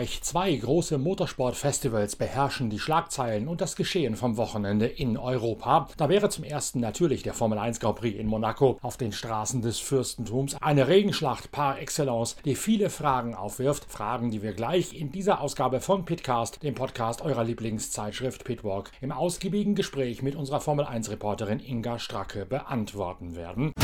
Gleich zwei große Motorsportfestivals beherrschen die Schlagzeilen und das Geschehen vom Wochenende in Europa. Da wäre zum ersten natürlich der Formel 1 Grand Prix in Monaco auf den Straßen des Fürstentums. Eine Regenschlacht par excellence, die viele Fragen aufwirft. Fragen, die wir gleich in dieser Ausgabe von Pitcast, dem Podcast eurer Lieblingszeitschrift Pitwalk, im ausgiebigen Gespräch mit unserer Formel 1 Reporterin Inga Stracke beantworten werden.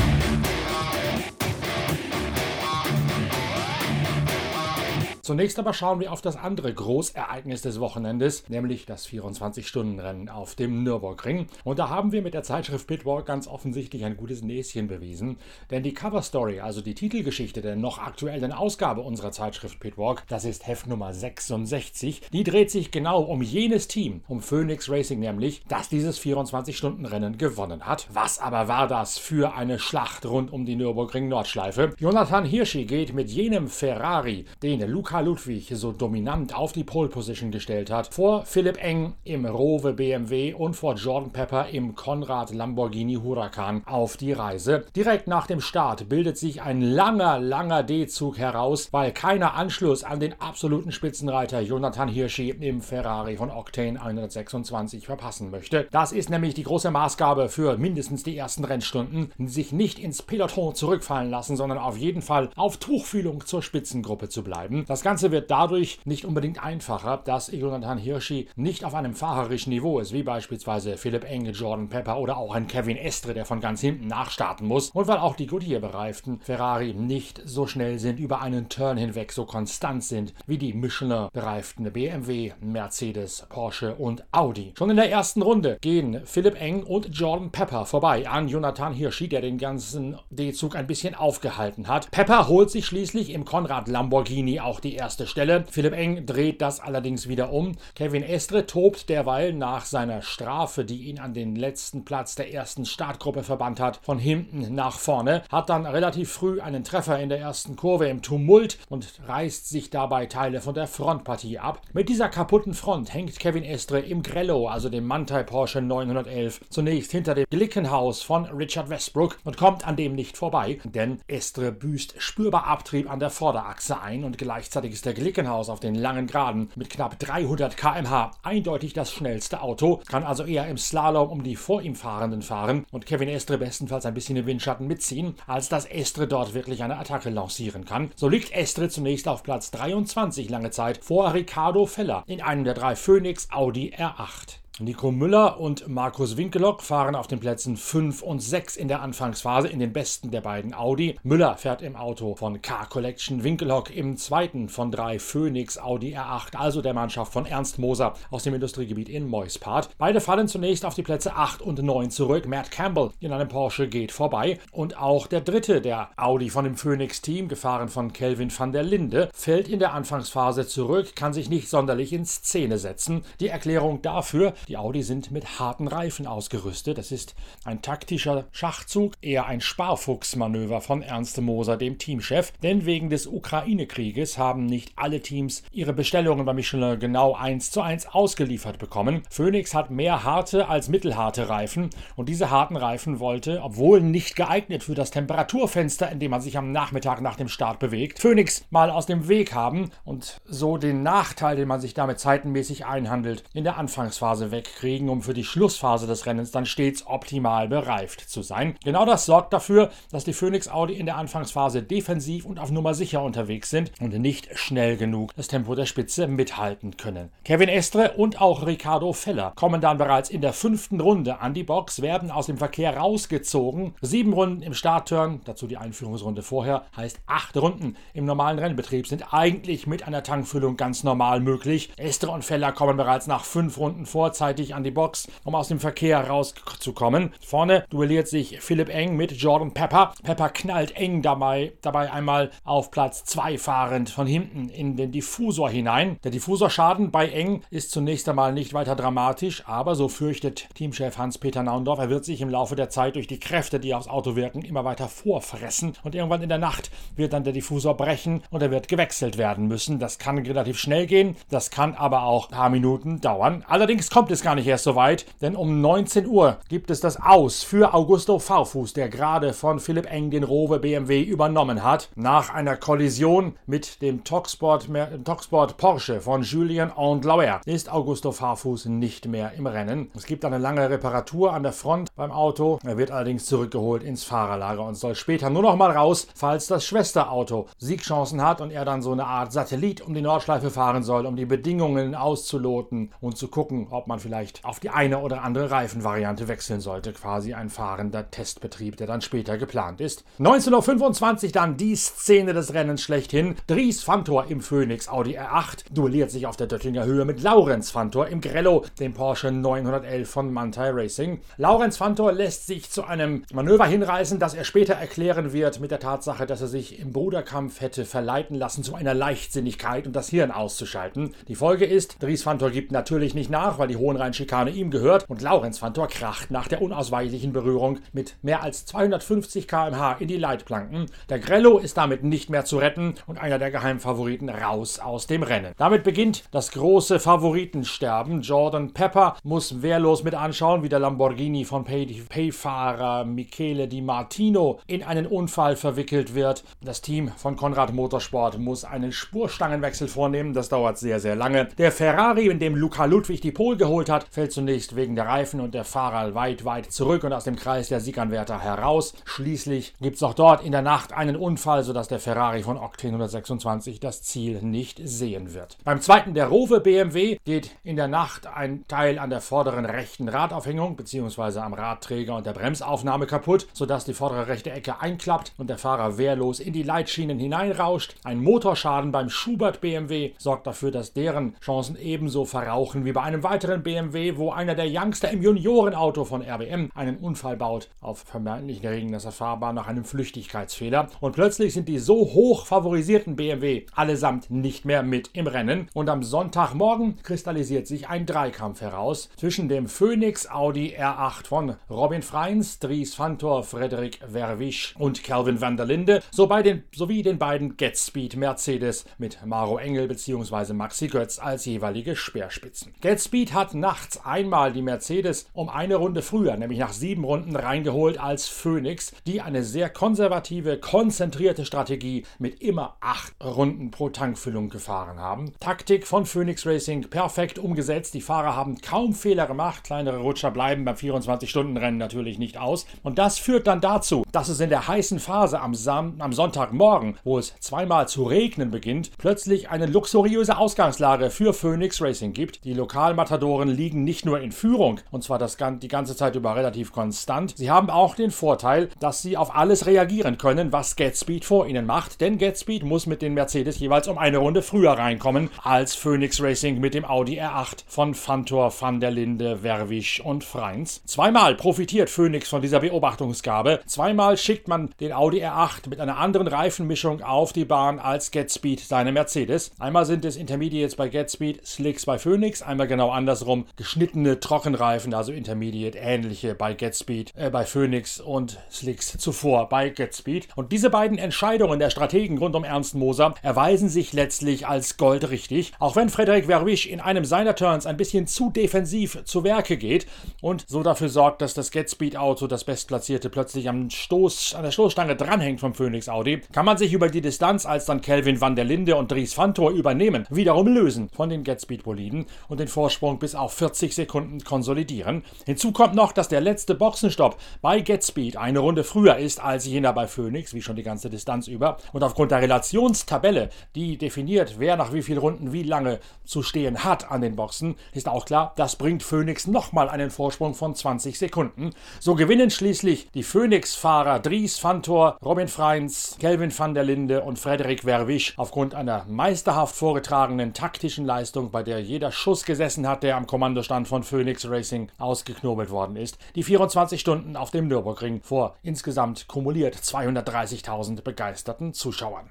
Zunächst aber schauen wir auf das andere Großereignis des Wochenendes, nämlich das 24-Stunden-Rennen auf dem Nürburgring. Und da haben wir mit der Zeitschrift Pitwalk ganz offensichtlich ein gutes Näschen bewiesen, denn die Cover Story, also die Titelgeschichte der noch aktuellen Ausgabe unserer Zeitschrift Pitwalk, das ist Heft Nummer 66, die dreht sich genau um jenes Team, um Phoenix Racing nämlich, das dieses 24-Stunden-Rennen gewonnen hat. Was aber war das für eine Schlacht rund um die Nürburgring-Nordschleife? Jonathan Hirschi geht mit jenem Ferrari, den Luca Karl Ludwig so dominant auf die Pole Position gestellt hat, vor Philipp Eng im Rowe BMW und vor Jordan Pepper im Konrad Lamborghini Huracan auf die Reise. Direkt nach dem Start bildet sich ein langer, langer D-Zug heraus, weil keiner Anschluss an den absoluten Spitzenreiter Jonathan Hirschi im Ferrari von Octane 126 verpassen möchte. Das ist nämlich die große Maßgabe für mindestens die ersten Rennstunden, sich nicht ins Peloton zurückfallen lassen, sondern auf jeden Fall auf Tuchfühlung zur Spitzengruppe zu bleiben. Das Ganze wird dadurch nicht unbedingt einfacher, dass Jonathan Hirschi nicht auf einem fahrerischen Niveau ist, wie beispielsweise Philipp Enge, Jordan Pepper oder auch ein Kevin Estre, der von ganz hinten nachstarten muss. Und weil auch die Goodyear-bereiften Ferrari nicht so schnell sind, über einen Turn hinweg so konstant sind wie die Michelin-bereiften BMW, Mercedes, Porsche und Audi. Schon in der ersten Runde gehen Philipp Eng und Jordan Pepper vorbei an Jonathan Hirschi, der den ganzen D-Zug ein bisschen aufgehalten hat. Pepper holt sich schließlich im Konrad Lamborghini auch die erste Stelle. Philipp Eng dreht das allerdings wieder um. Kevin Estre tobt derweil nach seiner Strafe, die ihn an den letzten Platz der ersten Startgruppe verbannt hat, von hinten nach vorne, hat dann relativ früh einen Treffer in der ersten Kurve im Tumult und reißt sich dabei Teile von der Frontpartie ab. Mit dieser kaputten Front hängt Kevin Estre im Grello, also dem Mantai Porsche 911, zunächst hinter dem Glickenhaus von Richard Westbrook und kommt an dem nicht vorbei, denn Estre büßt spürbar Abtrieb an der Vorderachse ein und gleichzeitig Gleichzeitig ist der Glickenhaus auf den langen Geraden mit knapp 300 km/h eindeutig das schnellste Auto, kann also eher im Slalom um die vor ihm Fahrenden fahren und Kevin Estre bestenfalls ein bisschen im Windschatten mitziehen, als dass Estre dort wirklich eine Attacke lancieren kann. So liegt Estre zunächst auf Platz 23 lange Zeit vor Ricardo Feller in einem der drei Phoenix Audi R8. Nico Müller und Markus Winkelock fahren auf den Plätzen 5 und 6 in der Anfangsphase in den besten der beiden Audi. Müller fährt im Auto von Car Collection, Winkelock im zweiten von drei Phoenix Audi R8, also der Mannschaft von Ernst Moser aus dem Industriegebiet in Moispart. Beide fallen zunächst auf die Plätze 8 und 9 zurück. Matt Campbell in einem Porsche geht vorbei und auch der dritte der Audi von dem Phoenix-Team, gefahren von Kelvin van der Linde, fällt in der Anfangsphase zurück, kann sich nicht sonderlich in Szene setzen. Die Erklärung dafür, die Audi sind mit harten Reifen ausgerüstet. Das ist ein taktischer Schachzug, eher ein Sparfuchsmanöver von Ernst Moser, dem Teamchef. Denn wegen des Ukraine-Krieges haben nicht alle Teams ihre Bestellungen bei Michelin genau eins zu eins ausgeliefert bekommen. Phoenix hat mehr harte als mittelharte Reifen und diese harten Reifen wollte, obwohl nicht geeignet für das Temperaturfenster, in dem man sich am Nachmittag nach dem Start bewegt, Phoenix mal aus dem Weg haben und so den Nachteil, den man sich damit zeitenmäßig einhandelt, in der Anfangsphase wegkriegen, um für die Schlussphase des Rennens dann stets optimal bereift zu sein. Genau das sorgt dafür, dass die Phoenix Audi in der Anfangsphase defensiv und auf Nummer sicher unterwegs sind und nicht schnell genug das Tempo der Spitze mithalten können. Kevin Estre und auch Ricardo Feller kommen dann bereits in der fünften Runde an die Box, werden aus dem Verkehr rausgezogen. Sieben Runden im Startturn, dazu die Einführungsrunde vorher, heißt acht Runden im normalen Rennbetrieb sind eigentlich mit einer Tankfüllung ganz normal möglich. Estre und Feller kommen bereits nach fünf Runden vorzeitig rechtzeitig an die Box, um aus dem Verkehr rauszukommen. Vorne duelliert sich Philipp Eng mit Jordan Pepper. Pepper knallt Eng dabei, dabei einmal auf Platz 2 fahrend von hinten in den Diffusor hinein. Der Diffusorschaden bei Eng ist zunächst einmal nicht weiter dramatisch, aber so fürchtet Teamchef Hans-Peter Naundorf, er wird sich im Laufe der Zeit durch die Kräfte, die aufs Auto wirken, immer weiter vorfressen und irgendwann in der Nacht wird dann der Diffusor brechen und er wird gewechselt werden müssen. Das kann relativ schnell gehen, das kann aber auch ein paar Minuten dauern. Allerdings kommt es es gar nicht erst so weit, denn um 19 Uhr gibt es das Aus für Augusto Farfus, der gerade von Philipp Eng den Rowe BMW übernommen hat. Nach einer Kollision mit dem Toxport, Toxport Porsche von Julien Andlauer ist Augusto Farfus nicht mehr im Rennen. Es gibt eine lange Reparatur an der Front beim Auto. Er wird allerdings zurückgeholt ins Fahrerlager und soll später nur noch mal raus, falls das Schwesterauto Siegchancen hat und er dann so eine Art Satellit um die Nordschleife fahren soll, um die Bedingungen auszuloten und zu gucken, ob man vielleicht auf die eine oder andere Reifenvariante wechseln sollte. Quasi ein fahrender Testbetrieb, der dann später geplant ist. 19.25 Uhr dann die Szene des Rennens schlechthin. Dries Fantor im Phoenix Audi R8 duelliert sich auf der Döttinger Höhe mit Laurenz Fantor im Grello, dem Porsche 911 von Mantai Racing. Laurenz Fantor lässt sich zu einem Manöver hinreißen, das er später erklären wird mit der Tatsache, dass er sich im Bruderkampf hätte verleiten lassen zu einer Leichtsinnigkeit, um das Hirn auszuschalten. Die Folge ist, Dries Fantor gibt natürlich nicht nach, weil die Hohenrhein-Schikane ihm gehört und Laurenz Fantor kracht nach der unausweichlichen Berührung mit mehr als 250 km/h in die Leitplanken. Der Grello ist damit nicht mehr zu retten und einer der Geheimfavoriten raus aus dem Rennen. Damit beginnt das große Favoritensterben. Jordan Pepper muss wehrlos mit anschauen, wie der Lamborghini von Pay-Fahrer Michele Di Martino in einen Unfall verwickelt wird. Das Team von Konrad Motorsport muss einen Spurstangenwechsel vornehmen. Das dauert sehr, sehr lange. Der Ferrari, in dem Luca Ludwig die Pole geholt hat, fällt zunächst wegen der Reifen und der Fahrer weit, weit zurück und aus dem Kreis der Sieganwärter heraus. Schließlich gibt es auch dort in der Nacht einen Unfall, sodass der Ferrari von Octane 126 das Ziel nicht sehen wird. Beim zweiten, der Rowe BMW, geht in der Nacht ein Teil an der vorderen rechten Radaufhängung bzw. am Radträger und der Bremsaufnahme kaputt, sodass die vordere rechte Ecke einklappt und der Fahrer wehrlos in die Leitschienen hineinrauscht. Ein Motorschaden beim Schubert BMW sorgt dafür, dass deren Chancen ebenso verrauchen wie bei einem weiteren BMW, wo einer der Youngster im Juniorenauto von RBM einen Unfall baut auf vermeintlichen Regenasser Fahrbahn nach einem Flüchtigkeitsfehler. Und plötzlich sind die so hoch favorisierten BMW allesamt nicht mehr mit im Rennen. Und am Sonntagmorgen kristallisiert sich ein Dreikampf heraus zwischen dem Phoenix Audi R8 von Robin Freins, Dries Fantor, Frederik Verwisch und Calvin van der Linde so den, sowie den beiden Getspeed Mercedes mit Maro Engel bzw. Maxi Götz als jeweilige Speerspitzen. Getspeed hat nachts einmal die Mercedes um eine Runde früher, nämlich nach sieben Runden, reingeholt als Phoenix, die eine sehr konservative, konzentrierte Strategie mit immer acht Runden pro Tankfüllung gefahren haben. Taktik von Phoenix Racing perfekt umgesetzt. Die Fahrer haben kaum Fehler gemacht. Kleinere Rutscher bleiben beim 24-Stunden-Rennen natürlich nicht aus. Und das führt dann dazu, dass es in der heißen Phase am, Sam am Sonntagmorgen, wo es zweimal zu regnen beginnt, plötzlich eine luxuriöse Ausgangslage für Phoenix Racing gibt. Die Lokalmatadoren liegen nicht nur in Führung, und zwar das, die ganze Zeit über relativ konstant. Sie haben auch den Vorteil, dass sie auf alles reagieren können, was GetSpeed vor ihnen macht, denn GetSpeed muss mit den Mercedes jeweils um eine Runde früher reinkommen als Phoenix Racing mit dem Audi R8 von Fantor, Van der Linde, Verwisch und Freins. Zweimal profitiert Phoenix von dieser Beobachtungsgabe. Zweimal schickt man den Audi R8 mit einer anderen Reifenmischung auf die Bahn als GetSpeed seine Mercedes. Einmal sind es Intermediates bei GetSpeed, Slicks bei Phoenix, einmal genau andersrum geschnittene Trockenreifen, also Intermediate ähnliche bei GetSpeed, äh, bei Phoenix und Slicks zuvor bei GetSpeed. Und diese beiden Entscheidungen der Strategen rund um Ernst Moser erweisen sich letztlich als goldrichtig, auch wenn Frederik Verwisch in einem seiner Turns ein bisschen zu defensiv zu Werke geht und so dafür sorgt, dass das GetSpeed-Auto, das bestplatzierte, plötzlich am Stoß, an der Stoßstange dranhängt vom Phoenix Audi, kann man sich über die Distanz, als dann Kelvin van der Linde und Dries Fantor übernehmen, wiederum lösen von den GetSpeed-Boliden und den Vorsprung bis auf 40 Sekunden konsolidieren. Hinzu kommt noch, dass der letzte Boxenstopp bei GetSpeed eine Runde früher ist als jener bei Phoenix, wie schon die ganze Distanz über. Und aufgrund der Relationstabelle, die definiert, wer nach wie vielen Runden wie lange zu stehen hat an den Boxen, ist auch klar, das bringt Phoenix nochmal einen Vorsprung von 20 Sekunden. So gewinnen schließlich die Phoenix-Fahrer Dries Fantor, Robin Freins, Kelvin van der Linde und Frederik Verwisch aufgrund einer meisterhaft vorgetragenen taktischen Leistung, bei der jeder Schuss gesessen hat, der am Kommandostand von Phoenix Racing ausgeknobelt worden ist. Die 24 Stunden auf dem Nürburgring vor insgesamt kumuliert 230.000 begeisterten Zuschauern.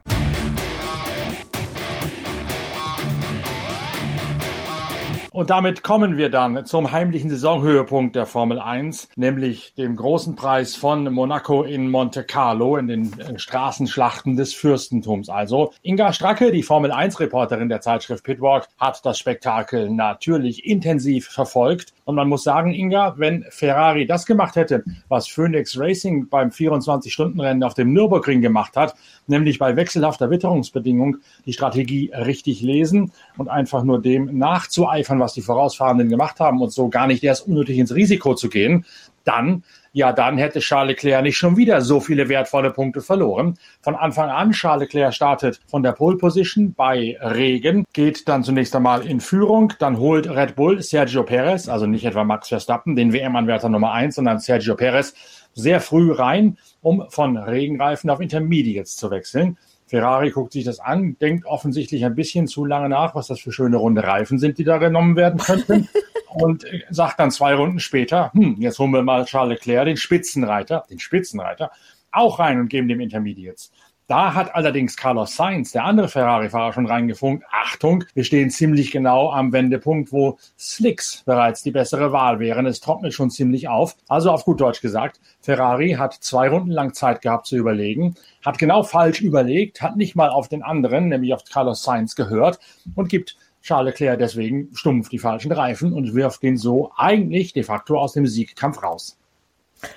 Und damit kommen wir dann zum heimlichen Saisonhöhepunkt der Formel 1, nämlich dem großen Preis von Monaco in Monte Carlo in den Straßenschlachten des Fürstentums. Also Inga Stracke, die Formel 1 Reporterin der Zeitschrift Pitwalk, hat das Spektakel natürlich intensiv verfolgt Und man muss sagen, Inga, wenn Ferrari das gemacht hätte, was Phoenix Racing beim 24-Stunden-Rennen auf dem Nürburgring gemacht hat, nämlich bei wechselhafter Witterungsbedingung die Strategie richtig lesen und einfach nur dem nachzueifern, was die Vorausfahrenden gemacht haben und so gar nicht erst unnötig ins Risiko zu gehen, dann ja, dann hätte Charles Leclerc nicht schon wieder so viele wertvolle Punkte verloren. Von Anfang an, Charles Leclerc startet von der Pole Position bei Regen, geht dann zunächst einmal in Führung, dann holt Red Bull Sergio Perez, also nicht etwa Max Verstappen, den WM-Anwärter Nummer eins, sondern Sergio Perez, sehr früh rein, um von Regenreifen auf Intermediates zu wechseln. Ferrari guckt sich das an, denkt offensichtlich ein bisschen zu lange nach, was das für schöne runde Reifen sind, die da genommen werden könnten. und sagt dann zwei Runden später, hm, jetzt holen wir mal Charles Leclerc, den Spitzenreiter, den Spitzenreiter, auch rein und geben dem Intermediates. Da hat allerdings Carlos Sainz, der andere Ferrari-Fahrer, schon reingefunkt. Achtung, wir stehen ziemlich genau am Wendepunkt, wo Slicks bereits die bessere Wahl wären. Es trocknet schon ziemlich auf. Also auf gut Deutsch gesagt, Ferrari hat zwei Runden lang Zeit gehabt zu überlegen, hat genau falsch überlegt, hat nicht mal auf den anderen, nämlich auf Carlos Sainz gehört und gibt Charles Leclerc deswegen stumpf die falschen Reifen und wirft den so eigentlich de facto aus dem Siegkampf raus.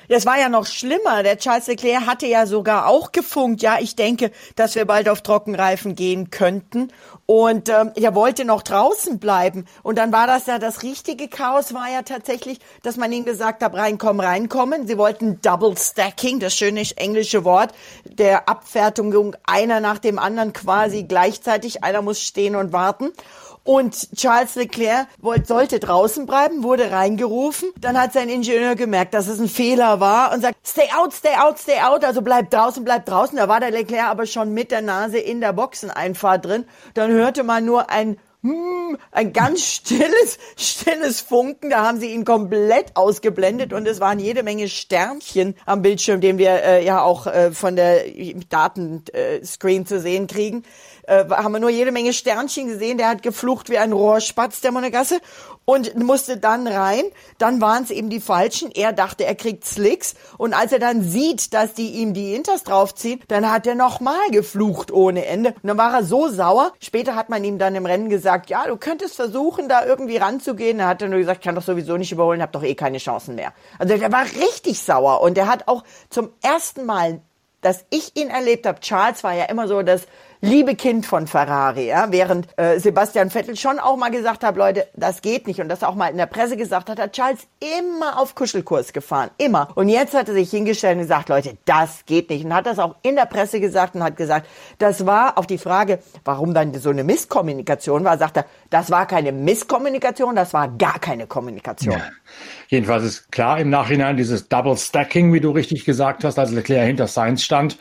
Das war ja noch schlimmer. Der Charles Leclerc hatte ja sogar auch gefunkt. Ja, ich denke, dass wir bald auf Trockenreifen gehen könnten. Und ähm, er wollte noch draußen bleiben. Und dann war das ja das richtige Chaos, war ja tatsächlich, dass man ihnen gesagt hat, reinkommen, reinkommen. Sie wollten Double Stacking, das schöne englische Wort, der Abfertigung einer nach dem anderen quasi gleichzeitig. Einer muss stehen und warten. Und Charles Leclerc wollte, sollte draußen bleiben, wurde reingerufen. Dann hat sein Ingenieur gemerkt, dass es ein Fehler war und sagt, stay out, stay out, stay out. Also bleib draußen, bleib draußen. Da war der Leclerc aber schon mit der Nase in der Boxeneinfahrt drin. Dann hörte man nur ein hm, ein ganz stilles, stilles Funken. Da haben sie ihn komplett ausgeblendet und es waren jede Menge Sternchen am Bildschirm, den wir äh, ja auch äh, von der Datenscreen zu sehen kriegen äh, haben wir nur jede Menge Sternchen gesehen. Der hat geflucht wie ein Rohrspatz, der Monegasse, und musste dann rein. Dann waren es eben die Falschen. Er dachte, er kriegt Slicks. Und als er dann sieht, dass die ihm die Inters draufziehen, dann hat er nochmal geflucht ohne Ende. Und dann war er so sauer. Später hat man ihm dann im Rennen gesagt, ja, du könntest versuchen, da irgendwie ranzugehen. Er hat dann nur gesagt, ich kann doch sowieso nicht überholen, hab doch eh keine Chancen mehr. Also der war richtig sauer. Und er hat auch zum ersten Mal dass ich ihn erlebt habe, Charles war ja immer so das liebe Kind von Ferrari, ja, während äh, Sebastian Vettel schon auch mal gesagt hat, Leute, das geht nicht und das auch mal in der Presse gesagt hat, hat Charles immer auf Kuschelkurs gefahren, immer. Und jetzt hat er sich hingestellt und gesagt, Leute, das geht nicht und hat das auch in der Presse gesagt und hat gesagt, das war auf die Frage, warum dann so eine Misskommunikation war, sagt er, das war keine Misskommunikation, das war gar keine Kommunikation. Ja. Jedenfalls ist klar im Nachhinein dieses Double Stacking, wie du richtig gesagt hast, als Leclerc hinter Sainz stand,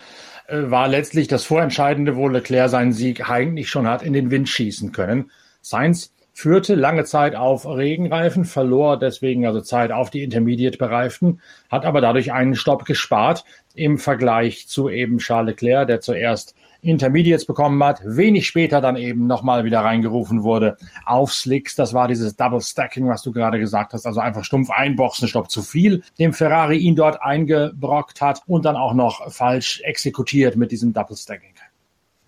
war letztlich das Vorentscheidende, wo Leclerc seinen Sieg eigentlich schon hat in den Wind schießen können. Sainz führte lange Zeit auf Regenreifen, verlor deswegen also Zeit auf die Intermediate bereiften, hat aber dadurch einen Stopp gespart im Vergleich zu eben Charles Leclerc, der zuerst Intermediates bekommen hat, wenig später dann eben nochmal wieder reingerufen wurde auf Slicks. Das war dieses Double Stacking, was du gerade gesagt hast, also einfach stumpf ein Boxenstopp zu viel, dem Ferrari ihn dort eingebrockt hat und dann auch noch falsch exekutiert mit diesem Double Stacking.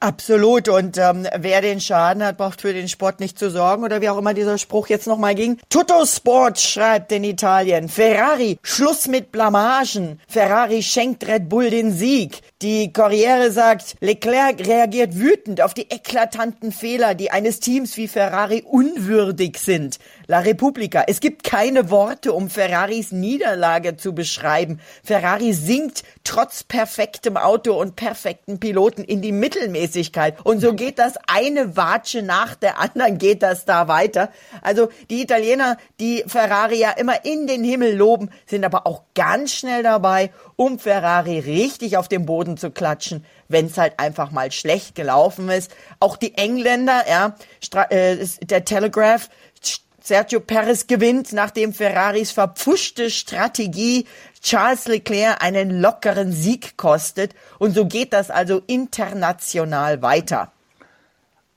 Absolut. Und ähm, wer den Schaden hat, braucht für den Sport nicht zu sorgen. Oder wie auch immer dieser Spruch jetzt nochmal ging. Tutto Sport schreibt in Italien. Ferrari, Schluss mit Blamagen. Ferrari schenkt Red Bull den Sieg. Die Corriere sagt, Leclerc reagiert wütend auf die eklatanten Fehler, die eines Teams wie Ferrari unwürdig sind. La Repubblica. Es gibt keine Worte, um Ferraris Niederlage zu beschreiben. Ferrari sinkt trotz perfektem Auto und perfekten Piloten in die Mittelmäßigkeit. Und so geht das eine Watsche nach der anderen geht das da weiter. Also die Italiener, die Ferrari ja immer in den Himmel loben, sind aber auch ganz schnell dabei, um Ferrari richtig auf den Boden zu klatschen, wenn es halt einfach mal schlecht gelaufen ist. Auch die Engländer, ja, äh, der Telegraph Sergio Perez gewinnt, nachdem Ferraris verpfuschte Strategie Charles Leclerc einen lockeren Sieg kostet. Und so geht das also international weiter.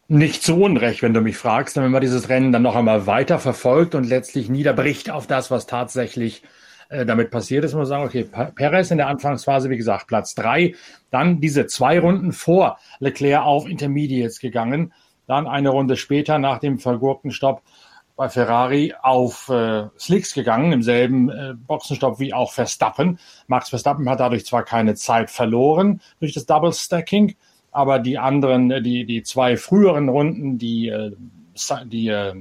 Nicht zu Unrecht, wenn du mich fragst, wenn man dieses Rennen dann noch einmal weiter verfolgt und letztlich niederbricht auf das, was tatsächlich äh, damit passiert ist, muss man sagen, okay, Perez in der Anfangsphase, wie gesagt, Platz drei, dann diese zwei Runden vor Leclerc auf Intermediates gegangen, dann eine Runde später nach dem vergurkten Stopp bei Ferrari auf äh, Slicks gegangen, im selben äh, Boxenstopp wie auch Verstappen. Max Verstappen hat dadurch zwar keine Zeit verloren durch das Double Stacking, aber die anderen, äh, die, die zwei früheren Runden, die, äh, die äh,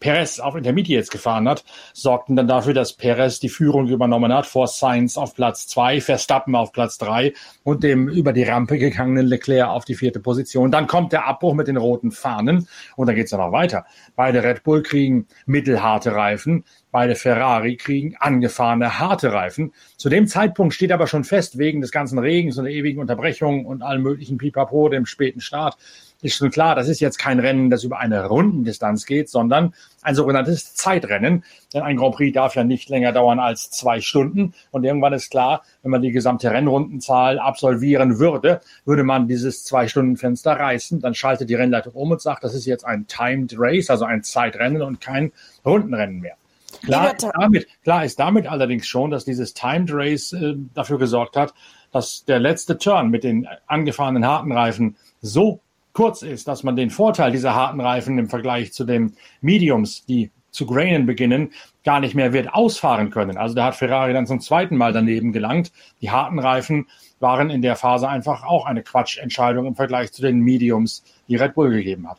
Perez auf Intermediates gefahren hat, sorgten dann dafür, dass Perez die Führung übernommen hat vor Sainz auf Platz zwei, Verstappen auf Platz drei und dem über die Rampe gegangenen Leclerc auf die vierte Position. Dann kommt der Abbruch mit den roten Fahnen und dann geht's dann noch weiter. Beide Red Bull kriegen mittelharte Reifen, beide Ferrari kriegen angefahrene harte Reifen. Zu dem Zeitpunkt steht aber schon fest, wegen des ganzen Regens und der ewigen Unterbrechung und allem möglichen Pipapo, dem späten Start, ist schon klar, das ist jetzt kein Rennen, das über eine Rundendistanz geht, sondern ein sogenanntes Zeitrennen. Denn ein Grand Prix darf ja nicht länger dauern als zwei Stunden. Und irgendwann ist klar, wenn man die gesamte Rennrundenzahl absolvieren würde, würde man dieses Zwei-Stunden-Fenster reißen. Dann schaltet die Rennleitung um und sagt, das ist jetzt ein Timed Race, also ein Zeitrennen und kein Rundenrennen mehr. Klar ist, damit, klar ist damit allerdings schon, dass dieses Timed Race äh, dafür gesorgt hat, dass der letzte Turn mit den angefahrenen harten Reifen so kurz ist, dass man den Vorteil dieser harten Reifen im Vergleich zu den Mediums, die zu grainen beginnen, gar nicht mehr wird ausfahren können. Also da hat Ferrari dann zum zweiten Mal daneben gelangt. Die harten Reifen waren in der Phase einfach auch eine Quatschentscheidung im Vergleich zu den Mediums, die Red Bull gegeben hat.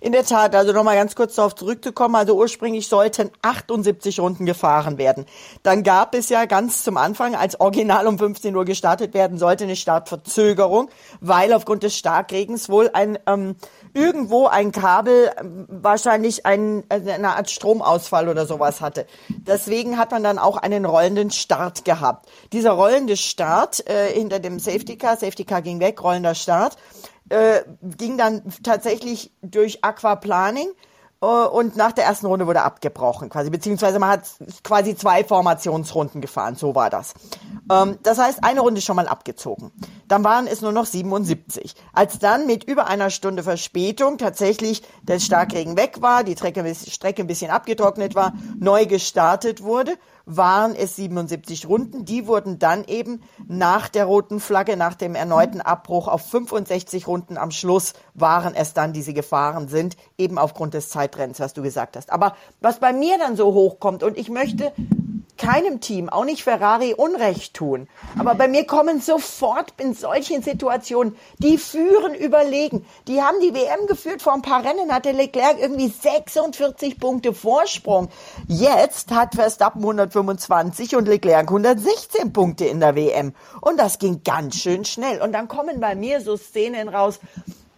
In der Tat, also nochmal ganz kurz darauf zurückzukommen, also ursprünglich sollten 78 Runden gefahren werden. Dann gab es ja ganz zum Anfang, als Original um 15 Uhr gestartet werden sollte, eine Startverzögerung, weil aufgrund des Starkregens wohl ein ähm, irgendwo ein Kabel ähm, wahrscheinlich ein, also eine Art Stromausfall oder sowas hatte. Deswegen hat man dann auch einen rollenden Start gehabt. Dieser rollende Start äh, hinter dem Safety Car, Safety Car ging weg, rollender Start äh, ging dann tatsächlich durch Aquaplaning äh, und nach der ersten Runde wurde abgebrochen, quasi, beziehungsweise man hat quasi zwei Formationsrunden gefahren, so war das. Ähm, das heißt, eine Runde schon mal abgezogen. Dann waren es nur noch 77. Als dann mit über einer Stunde Verspätung tatsächlich der Starkregen weg war, die Strecke, Strecke ein bisschen abgetrocknet war, neu gestartet wurde, waren es 77 Runden. Die wurden dann eben nach der roten Flagge, nach dem erneuten Abbruch auf 65 Runden am Schluss waren es dann, die sie gefahren sind, eben aufgrund des Zeitrennens, was du gesagt hast. Aber was bei mir dann so hochkommt, und ich möchte keinem Team, auch nicht Ferrari, Unrecht tun. Aber bei mir kommen sofort in solchen Situationen, die führen überlegen. Die haben die WM geführt, vor ein paar Rennen hatte Leclerc irgendwie 46 Punkte Vorsprung. Jetzt hat Verstappen 125 und Leclerc 116 Punkte in der WM. Und das ging ganz schön schnell. Und dann kommen bei mir so Szenen raus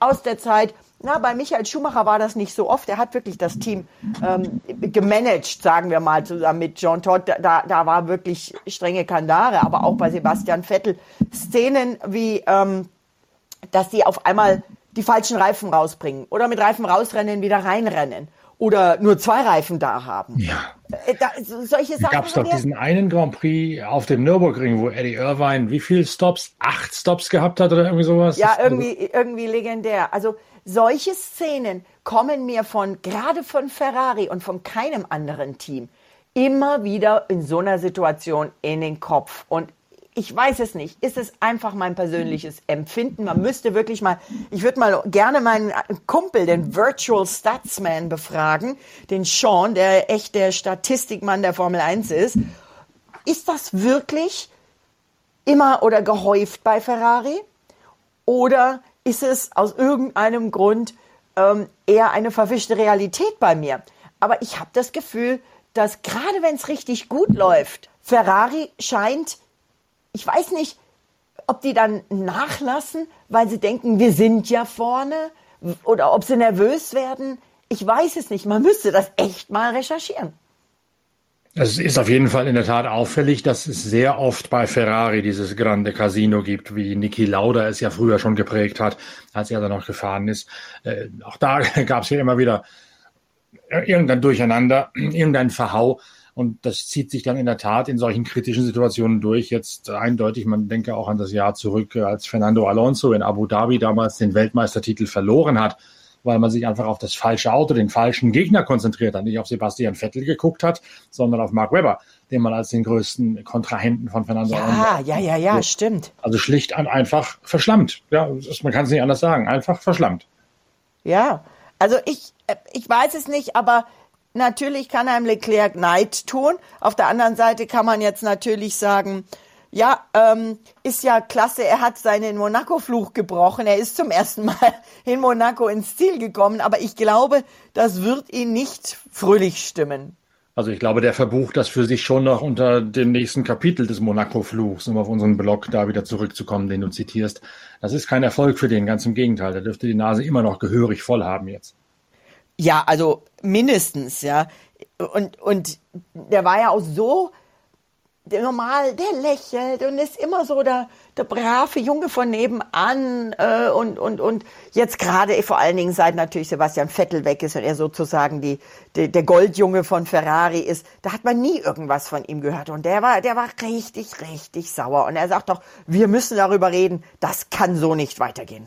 aus der Zeit, na, bei Michael Schumacher war das nicht so oft. Er hat wirklich das Team ähm, gemanagt, sagen wir mal, zusammen mit John Todd. Da, da war wirklich strenge Kandare. Aber auch bei Sebastian Vettel Szenen wie, ähm, dass die auf einmal die falschen Reifen rausbringen oder mit Reifen rausrennen, wieder reinrennen oder nur zwei Reifen da haben. Ja. Äh, da, solche Sachen. Gab es doch diesen einen Grand Prix auf dem Nürburgring, wo Eddie Irvine wie viele Stops? Acht Stops gehabt hat oder irgendwie sowas? Ja, irgendwie, irgendwie legendär. Also solche Szenen kommen mir von, gerade von Ferrari und von keinem anderen Team, immer wieder in so einer Situation in den Kopf. Und ich weiß es nicht. Ist es einfach mein persönliches Empfinden? Man müsste wirklich mal, ich würde mal gerne meinen Kumpel, den Virtual Statsman, befragen, den Sean, der echt der Statistikmann der Formel 1 ist. Ist das wirklich immer oder gehäuft bei Ferrari? Oder ist es aus irgendeinem Grund ähm, eher eine verwischte Realität bei mir. Aber ich habe das Gefühl, dass gerade wenn es richtig gut läuft, Ferrari scheint, ich weiß nicht, ob die dann nachlassen, weil sie denken, wir sind ja vorne, oder ob sie nervös werden. Ich weiß es nicht. Man müsste das echt mal recherchieren. Es ist auf jeden Fall in der Tat auffällig, dass es sehr oft bei Ferrari dieses Grande Casino gibt, wie Niki Lauda es ja früher schon geprägt hat, als er da noch gefahren ist. Äh, auch da gab es ja immer wieder irgendein Durcheinander, irgendein Verhau. Und das zieht sich dann in der Tat in solchen kritischen Situationen durch. Jetzt eindeutig, man denke auch an das Jahr zurück, als Fernando Alonso in Abu Dhabi damals den Weltmeistertitel verloren hat weil man sich einfach auf das falsche Auto, den falschen Gegner konzentriert hat, nicht auf Sebastian Vettel geguckt hat, sondern auf Mark Webber, den man als den größten Kontrahenten von Fernando Ja, Alonso ja, ja, ja, stimmt. Also schlicht und einfach verschlammt. Ja, man kann es nicht anders sagen, einfach verschlammt. Ja, also ich, äh, ich weiß es nicht, aber natürlich kann einem Leclerc Neid tun. Auf der anderen Seite kann man jetzt natürlich sagen, ja, ähm, ist ja klasse, er hat seinen Monaco-Fluch gebrochen. Er ist zum ersten Mal in Monaco ins Ziel gekommen, aber ich glaube, das wird ihn nicht fröhlich stimmen. Also ich glaube, der verbucht das für sich schon noch unter dem nächsten Kapitel des Monaco-Fluchs, um auf unseren Blog da wieder zurückzukommen, den du zitierst. Das ist kein Erfolg für den, ganz im Gegenteil. Der dürfte die Nase immer noch gehörig voll haben jetzt. Ja, also mindestens, ja. Und, und der war ja auch so normal, der lächelt und ist immer so der, der brave Junge von nebenan äh, und, und, und jetzt gerade vor allen Dingen seit natürlich Sebastian Vettel weg ist und er sozusagen die, die, der Goldjunge von Ferrari ist, da hat man nie irgendwas von ihm gehört und der war, der war richtig, richtig sauer und er sagt doch, wir müssen darüber reden, das kann so nicht weitergehen.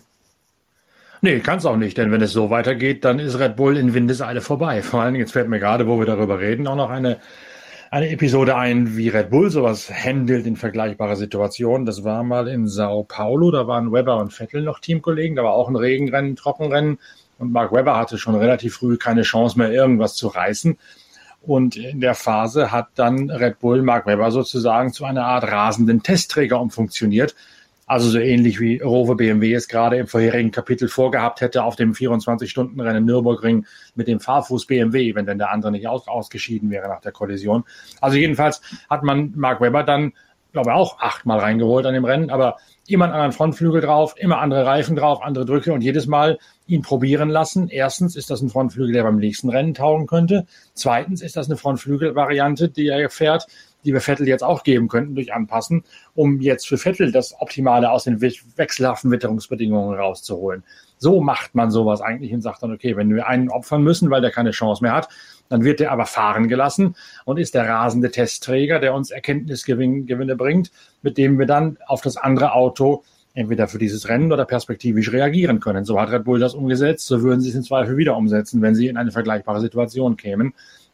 Nee, kann es auch nicht, denn wenn es so weitergeht, dann ist Red Bull in Windeseile vorbei. Vor allen Dingen, jetzt fällt mir gerade, wo wir darüber reden, auch noch eine eine Episode ein, wie Red Bull sowas handelt in vergleichbarer Situation. Das war mal in Sao Paulo, da waren Weber und Vettel noch Teamkollegen, da war auch ein Regenrennen, Trockenrennen und Mark Webber hatte schon relativ früh keine Chance mehr, irgendwas zu reißen. Und in der Phase hat dann Red Bull Mark Webber sozusagen zu einer Art rasenden Testträger umfunktioniert. Also so ähnlich wie Rover BMW es gerade im vorherigen Kapitel vorgehabt hätte auf dem 24-Stunden-Rennen Nürburgring mit dem Fahrfuß BMW, wenn denn der andere nicht aus ausgeschieden wäre nach der Kollision. Also jedenfalls hat man Mark Webber dann, glaube ich, auch achtmal reingeholt an dem Rennen, aber immer einen anderen Frontflügel drauf, immer andere Reifen drauf, andere Drücke und jedes Mal ihn probieren lassen. Erstens ist das ein Frontflügel, der beim nächsten Rennen taugen könnte. Zweitens ist das eine Frontflügelvariante, die er fährt, die wir Vettel jetzt auch geben könnten durch Anpassen, um jetzt für Vettel das Optimale aus den wechselhaften Witterungsbedingungen rauszuholen. So macht man sowas eigentlich und sagt dann, okay, wenn wir einen opfern müssen, weil der keine Chance mehr hat, dann wird der aber fahren gelassen und ist der rasende Testträger, der uns Erkenntnisgewinne bringt, mit dem wir dann auf das andere Auto entweder für dieses Rennen oder perspektivisch reagieren können. So hat Red Bull das umgesetzt, so würden sie es in Zweifel wieder umsetzen, wenn sie in eine vergleichbare Situation kämen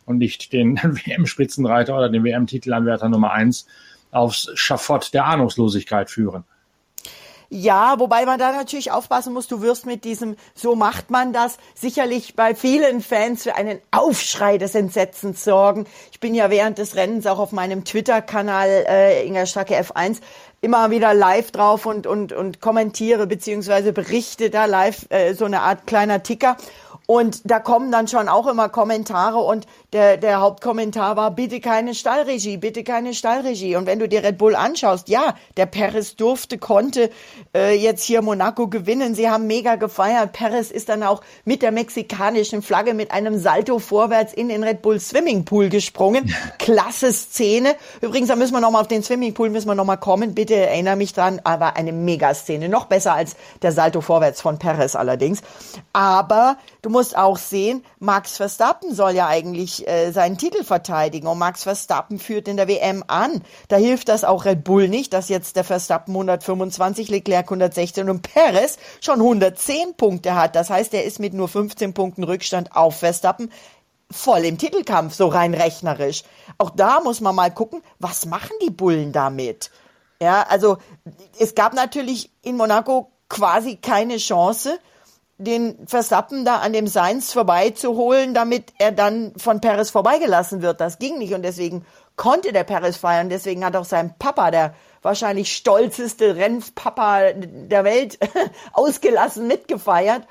und nicht den WM-Spitzenreiter oder den WM-Titelanwärter Nummer eins aufs Schafott der Ahnungslosigkeit führen. Ja, wobei man da natürlich aufpassen muss, du wirst mit diesem, so macht man das, sicherlich bei vielen Fans für einen Aufschrei des Entsetzens sorgen. Ich bin ja während des Rennens auch auf meinem Twitter-Kanal äh, Inga Stacke F1 immer wieder live drauf und, und, und kommentiere beziehungsweise berichte da live äh, so eine Art kleiner Ticker. Und da kommen dann schon auch immer Kommentare und der, der Hauptkommentar war, bitte keine Stallregie, bitte keine Stallregie. Und wenn du dir Red Bull anschaust, ja, der Perez durfte, konnte äh, jetzt hier Monaco gewinnen. Sie haben mega gefeiert. Perez ist dann auch mit der mexikanischen Flagge mit einem Salto vorwärts in den Red Bull Swimmingpool gesprungen. Klasse Szene. Übrigens, da müssen wir nochmal auf den Swimmingpool, müssen wir nochmal kommen. Bitte erinnere mich dran, aber eine Mega-Szene. Noch besser als der Salto vorwärts von Perez allerdings. Aber du musst auch sehen, Max Verstappen soll ja eigentlich äh, seinen Titel verteidigen. Und Max Verstappen führt in der WM an. Da hilft das auch Red Bull nicht, dass jetzt der Verstappen 125, Leclerc 116 und Perez schon 110 Punkte hat. Das heißt, er ist mit nur 15 Punkten Rückstand auf Verstappen voll im Titelkampf, so rein rechnerisch. Auch da muss man mal gucken, was machen die Bullen damit? Ja, also es gab natürlich in Monaco quasi keine Chance den Verstappen da an dem Seins vorbeizuholen, damit er dann von Perez vorbeigelassen wird. Das ging nicht und deswegen konnte der Perez feiern. Deswegen hat auch sein Papa, der wahrscheinlich stolzeste Rennpapa der Welt, ausgelassen mitgefeiert.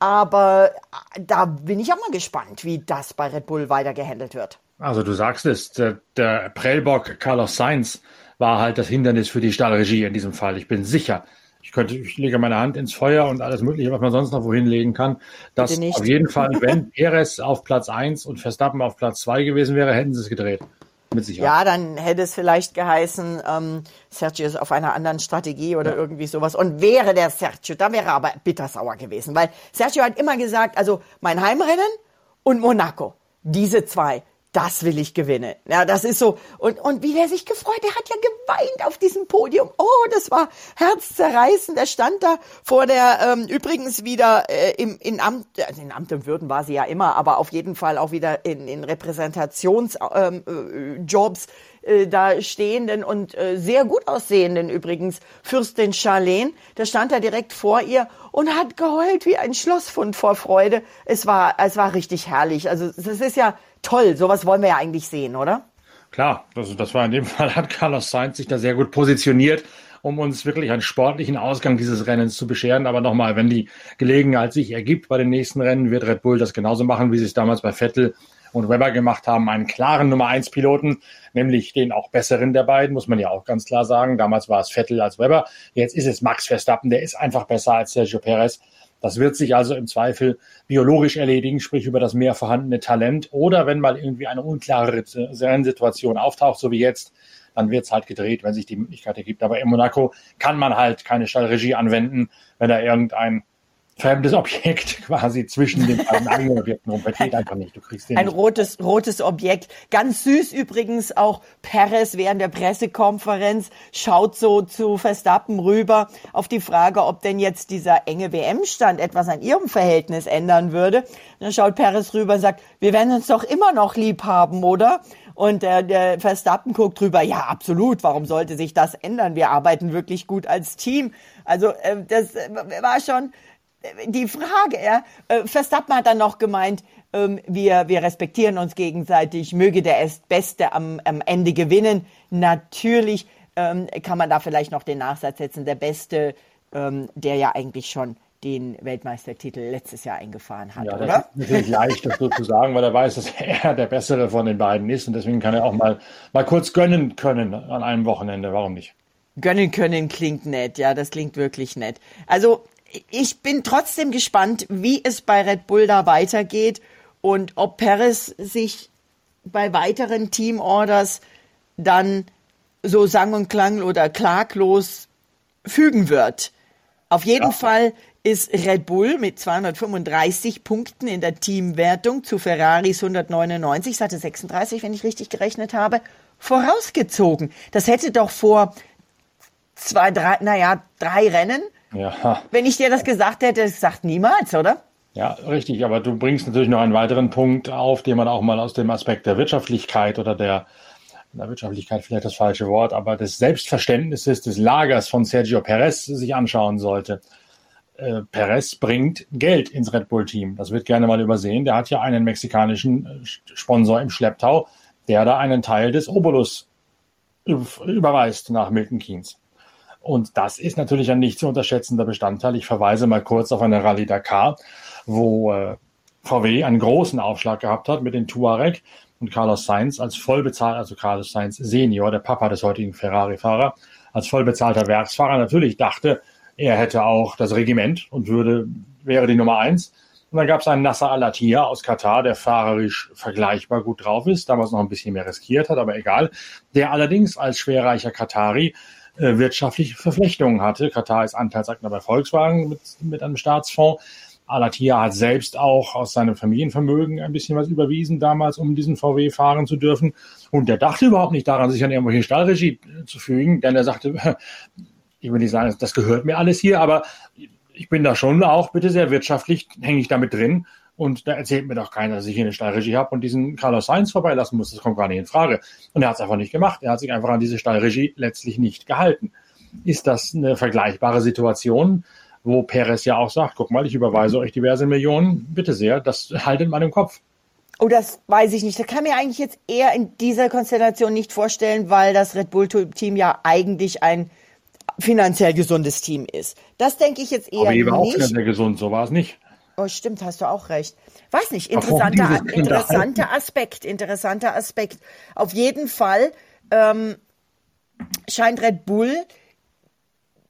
Aber da bin ich auch mal gespannt, wie das bei Red Bull weiter gehandelt wird. Also du sagst es, der, der Prellbock Carlos Sainz war halt das Hindernis für die Stallregie in diesem Fall. Ich bin sicher, ich könnte, ich lege meine Hand ins Feuer und alles Mögliche, was man sonst noch wohin legen kann, dass auf jeden Fall, wenn Perez auf Platz 1 und Verstappen auf Platz 2 gewesen wäre, hätten sie es gedreht. Mit Sicherheit. Ja, dann hätte es vielleicht geheißen, ähm, Sergio ist auf einer anderen Strategie oder ja. irgendwie sowas. Und wäre der Sergio, da wäre er aber bittersauer gewesen, weil Sergio hat immer gesagt, also mein Heimrennen und Monaco, diese zwei, das will ich gewinnen. Ja, das ist so. Und, und wie der sich gefreut, der hat ja geweint auf diesem Podium. Oh, das war herzzerreißend. Er stand da vor der, ähm, übrigens wieder äh, im, in Amt, also in Amt und Würden war sie ja immer, aber auf jeden Fall auch wieder in, in Repräsentationsjobs. Ähm, äh, äh, da stehenden und äh, sehr gut aussehenden übrigens Fürstin Charlene. Da stand er direkt vor ihr und hat geheult wie ein Schlossfund vor Freude. Es war, es war richtig herrlich. Also das ist ja toll. Sowas wollen wir ja eigentlich sehen, oder? Klar, also das war in dem Fall, hat Carlos Sainz sich da sehr gut positioniert um uns wirklich einen sportlichen Ausgang dieses Rennens zu bescheren. Aber nochmal, wenn die Gelegenheit sich ergibt bei den nächsten Rennen, wird Red Bull das genauso machen, wie sie es damals bei Vettel und Weber gemacht haben. Einen klaren Nummer 1 Piloten, nämlich den auch besseren der beiden, muss man ja auch ganz klar sagen. Damals war es Vettel als Weber. Jetzt ist es Max Verstappen, der ist einfach besser als Sergio Perez. Das wird sich also im Zweifel biologisch erledigen, sprich über das mehr vorhandene Talent. Oder wenn mal irgendwie eine unklare Rennsituation auftaucht, so wie jetzt, dann wird es halt gedreht, wenn sich die Möglichkeit ergibt. Aber in Monaco kann man halt keine Stallregie anwenden, wenn da irgendein fremdes Objekt quasi zwischen den beiden eigenen Objekten rumfährt. einfach nicht. Du kriegst den Ein nicht. rotes, rotes Objekt. Ganz süß übrigens auch Perez während der Pressekonferenz schaut so zu Verstappen rüber auf die Frage, ob denn jetzt dieser enge WM-Stand etwas an ihrem Verhältnis ändern würde. dann schaut Perez rüber und sagt, wir werden uns doch immer noch lieb haben, oder? Und der, der Verstappen guckt drüber, ja, absolut, warum sollte sich das ändern? Wir arbeiten wirklich gut als Team. Also äh, das war schon die Frage. Ja. Äh, Verstappen hat dann noch gemeint, ähm, wir, wir respektieren uns gegenseitig, möge der Beste am, am Ende gewinnen. Natürlich ähm, kann man da vielleicht noch den Nachsatz setzen, der Beste, ähm, der ja eigentlich schon den Weltmeistertitel letztes Jahr eingefahren hat, ja, oder? Das ist natürlich leicht, das so zu sagen, weil er weiß, dass er der Bessere von den beiden ist und deswegen kann er auch mal, mal kurz gönnen können an einem Wochenende. Warum nicht? Gönnen können klingt nett, ja, das klingt wirklich nett. Also ich bin trotzdem gespannt, wie es bei Red Bull da weitergeht und ob Perez sich bei weiteren Teamorders dann so sang- und klang oder klaglos fügen wird. Auf jeden ja. Fall ist Red Bull mit 235 Punkten in der Teamwertung zu Ferraris 199, ich hatte 36, wenn ich richtig gerechnet habe, vorausgezogen. Das hätte doch vor zwei, drei, naja, drei Rennen, ja. wenn ich dir das gesagt hätte, gesagt niemals, oder? Ja, richtig, aber du bringst natürlich noch einen weiteren Punkt auf, den man auch mal aus dem Aspekt der Wirtschaftlichkeit oder der, der Wirtschaftlichkeit vielleicht das falsche Wort, aber des Selbstverständnisses des Lagers von Sergio Perez sich anschauen sollte äh, Perez bringt Geld ins Red Bull-Team. Das wird gerne mal übersehen. Der hat ja einen mexikanischen äh, Sponsor im Schlepptau, der da einen Teil des Obolus überweist nach Milton Keynes. Und das ist natürlich ein nicht zu unterschätzender Bestandteil. Ich verweise mal kurz auf eine Rallye Dakar, wo äh, VW einen großen Aufschlag gehabt hat mit den Touareg und Carlos Sainz als vollbezahlt, also Carlos Sainz Senior, der Papa des heutigen Ferrari-Fahrer, als vollbezahlter Werksfahrer natürlich dachte, er hätte auch das Regiment und würde, wäre die Nummer eins. Und dann gab es einen Nasser Al-Attiyah aus Katar, der fahrerisch vergleichbar gut drauf ist, damals noch ein bisschen mehr riskiert hat, aber egal. Der allerdings als schwerreicher Katari äh, wirtschaftliche Verflechtungen hatte. Katar ist Anteilseigner bei Volkswagen mit, mit einem Staatsfonds. Al-Attiyah hat selbst auch aus seinem Familienvermögen ein bisschen was überwiesen damals, um diesen VW fahren zu dürfen. Und der dachte überhaupt nicht daran, sich an irgendwelche Stallregie zu fügen, denn er sagte, ich will nicht sagen, das gehört mir alles hier, aber ich bin da schon auch bitte sehr wirtschaftlich, hänge ich damit drin. Und da erzählt mir doch keiner, dass ich hier eine Stallregie habe und diesen Carlos Sainz vorbeilassen muss. Das kommt gar nicht in Frage. Und er hat es einfach nicht gemacht. Er hat sich einfach an diese Stallregie letztlich nicht gehalten. Ist das eine vergleichbare Situation, wo Perez ja auch sagt, guck mal, ich überweise euch diverse Millionen, bitte sehr, das haltet man im Kopf. Oh, das weiß ich nicht. Das kann mir eigentlich jetzt eher in dieser Konstellation nicht vorstellen, weil das Red Bull-Team ja eigentlich ein finanziell gesundes Team ist. Das denke ich jetzt eher Aber war nicht. auch finanziell gesund, so war es nicht. Oh, stimmt, hast du auch recht. Weiß nicht, interessanter, interessanter Aspekt, interessanter Aspekt. Auf jeden Fall ähm, scheint Red Bull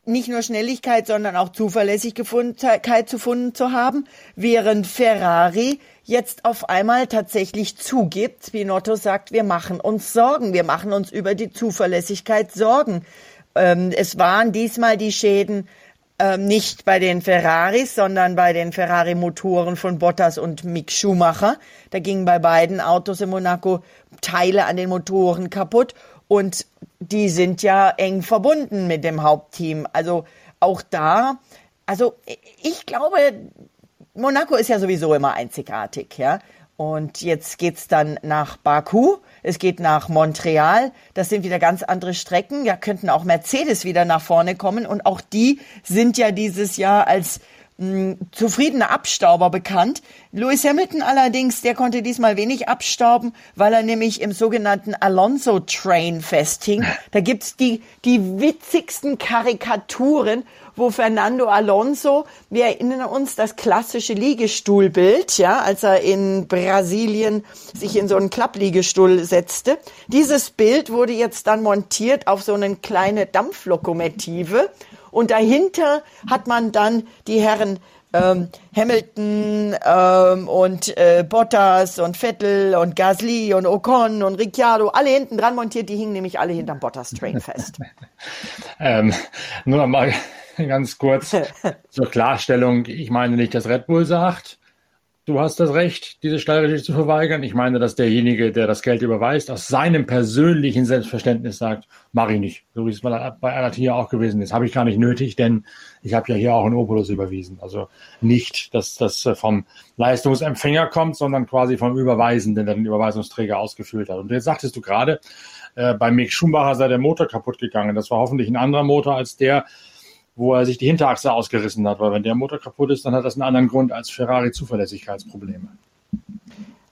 nicht nur Schnelligkeit, sondern auch Zuverlässigkeit gefunden zu haben, während Ferrari jetzt auf einmal tatsächlich zugibt, wie Notto sagt, wir machen uns Sorgen, wir machen uns über die Zuverlässigkeit Sorgen. Ähm, es waren diesmal die Schäden ähm, nicht bei den Ferraris, sondern bei den Ferrari-Motoren von Bottas und Mick Schumacher. Da gingen bei beiden Autos in Monaco Teile an den Motoren kaputt und die sind ja eng verbunden mit dem Hauptteam. Also auch da, also ich glaube, Monaco ist ja sowieso immer einzigartig, ja. Und jetzt geht's dann nach Baku, es geht nach Montreal. Das sind wieder ganz andere Strecken. Ja, könnten auch Mercedes wieder nach vorne kommen. Und auch die sind ja dieses Jahr als mh, zufriedener Abstauber bekannt. Lewis Hamilton allerdings, der konnte diesmal wenig abstauben, weil er nämlich im sogenannten Alonso Train festhing. Da gibt's die, die witzigsten Karikaturen wo Fernando Alonso, wir erinnern uns das klassische Liegestuhlbild, ja, als er in Brasilien sich in so einen Klappliegestuhl setzte. Dieses Bild wurde jetzt dann montiert auf so eine kleine Dampflokomotive und dahinter hat man dann die Herren ähm, Hamilton ähm, und äh, Bottas und Vettel und Gasly und Ocon und Ricciardo, alle hinten dran montiert, die hingen nämlich alle hinterm Bottas Train fest. ähm, nur mal ganz kurz zur Klarstellung. Ich meine nicht, dass Red Bull sagt, du hast das Recht, diese Steuerregie zu verweigern. Ich meine, dass derjenige, der das Geld überweist, aus seinem persönlichen Selbstverständnis sagt, mache ich nicht. So wie es bei Alatia auch gewesen ist. Habe ich gar nicht nötig, denn ich habe ja hier auch einen Opulus überwiesen. Also nicht, dass das vom Leistungsempfänger kommt, sondern quasi vom Überweisenden, der den Überweisungsträger ausgefüllt hat. Und jetzt sagtest du gerade, äh, bei Mick Schumacher sei der Motor kaputt gegangen. Das war hoffentlich ein anderer Motor als der, wo er sich die Hinterachse ausgerissen hat, weil wenn der Motor kaputt ist, dann hat das einen anderen Grund als Ferrari Zuverlässigkeitsprobleme.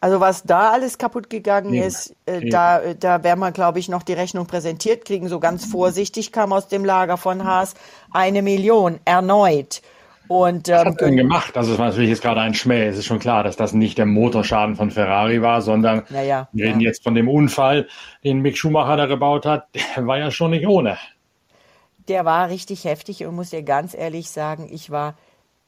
Also was da alles kaputt gegangen nee, ist, äh, nee. da, da werden wir, glaube ich, noch die Rechnung präsentiert kriegen. So ganz vorsichtig kam aus dem Lager von Haas eine Million erneut. Und, ähm, Was hat denn gemacht? Also es war natürlich jetzt gerade ein Schmäh. Es ist schon klar, dass das nicht der Motorschaden von Ferrari war, sondern ja, wir reden ja. jetzt von dem Unfall, den Mick Schumacher da gebaut hat. Der war ja schon nicht ohne der war richtig heftig und muss dir ganz ehrlich sagen, ich war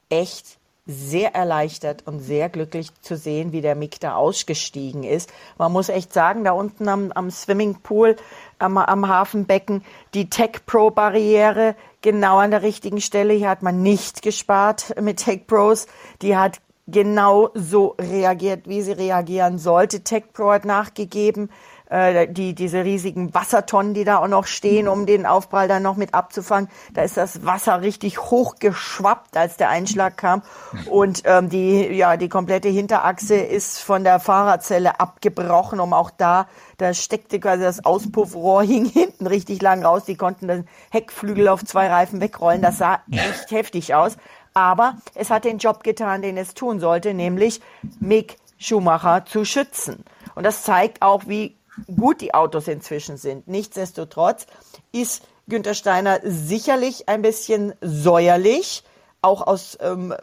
echt sehr erleichtert und sehr glücklich zu sehen, wie der Mick da ausgestiegen ist. Man muss echt sagen, da unten am, am Swimmingpool, am, am Hafenbecken, die Tech Pro Barriere genau an der richtigen Stelle. Hier hat man nicht gespart mit Tech Pros. Die hat genau so reagiert, wie sie reagieren sollte. Tech Pro hat nachgegeben äh, die, diese riesigen Wassertonnen, die da auch noch stehen, um den Aufprall dann noch mit abzufangen. Da ist das Wasser richtig hochgeschwappt, als der Einschlag kam. Und ähm, die, ja, die komplette Hinterachse ist von der Fahrerzelle abgebrochen, um auch da, da steckte quasi das Auspuffrohr, hing hinten richtig lang raus. Die konnten den Heckflügel auf zwei Reifen wegrollen. Das sah echt heftig aus. Aber es hat den Job getan, den es tun sollte, nämlich Mick Schumacher zu schützen. Und das zeigt auch, wie gut die Autos inzwischen sind. Nichtsdestotrotz ist Günter Steiner sicherlich ein bisschen säuerlich, auch aus ähm,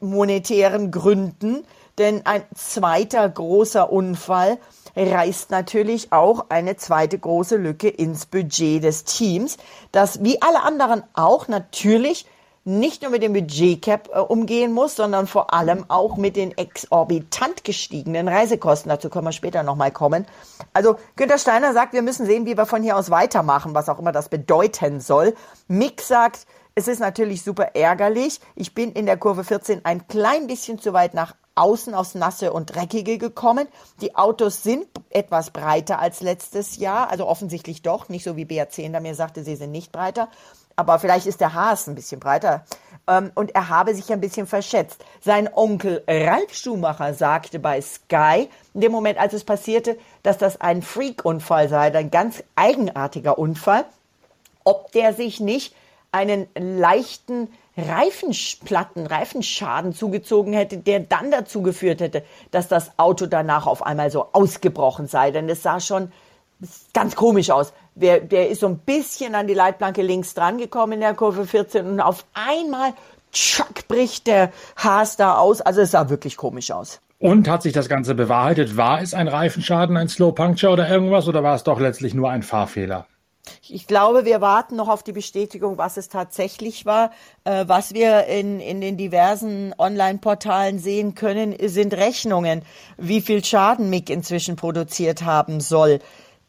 monetären Gründen, denn ein zweiter großer Unfall reißt natürlich auch eine zweite große Lücke ins Budget des Teams, das wie alle anderen auch natürlich nicht nur mit dem Budgetcap äh, umgehen muss, sondern vor allem auch mit den exorbitant gestiegenen Reisekosten. Dazu können wir später nochmal kommen. Also Günter Steiner sagt, wir müssen sehen, wie wir von hier aus weitermachen, was auch immer das bedeuten soll. Mick sagt, es ist natürlich super ärgerlich. Ich bin in der Kurve 14 ein klein bisschen zu weit nach außen aufs Nasse und Dreckige gekommen. Die Autos sind etwas breiter als letztes Jahr, also offensichtlich doch, nicht so wie BRC hinter mir sagte, sie sind nicht breiter aber vielleicht ist der Haas ein bisschen breiter. Ähm, und er habe sich ein bisschen verschätzt. Sein Onkel Ralf Schumacher sagte bei Sky, in dem Moment, als es passierte, dass das ein Freak-Unfall sei, ein ganz eigenartiger Unfall, ob der sich nicht einen leichten Reifenplatten, Reifenschaden zugezogen hätte, der dann dazu geführt hätte, dass das Auto danach auf einmal so ausgebrochen sei. Denn es sah schon ganz komisch aus. Der, der ist so ein bisschen an die Leitplanke links dran gekommen in der Kurve 14 und auf einmal, tschack, bricht der Haas da aus. Also es sah wirklich komisch aus. Und hat sich das Ganze bewahrheitet? War es ein Reifenschaden, ein Slow Puncture oder irgendwas oder war es doch letztlich nur ein Fahrfehler? Ich glaube, wir warten noch auf die Bestätigung, was es tatsächlich war. Äh, was wir in, in den diversen Online-Portalen sehen können, sind Rechnungen, wie viel Schaden Mick inzwischen produziert haben soll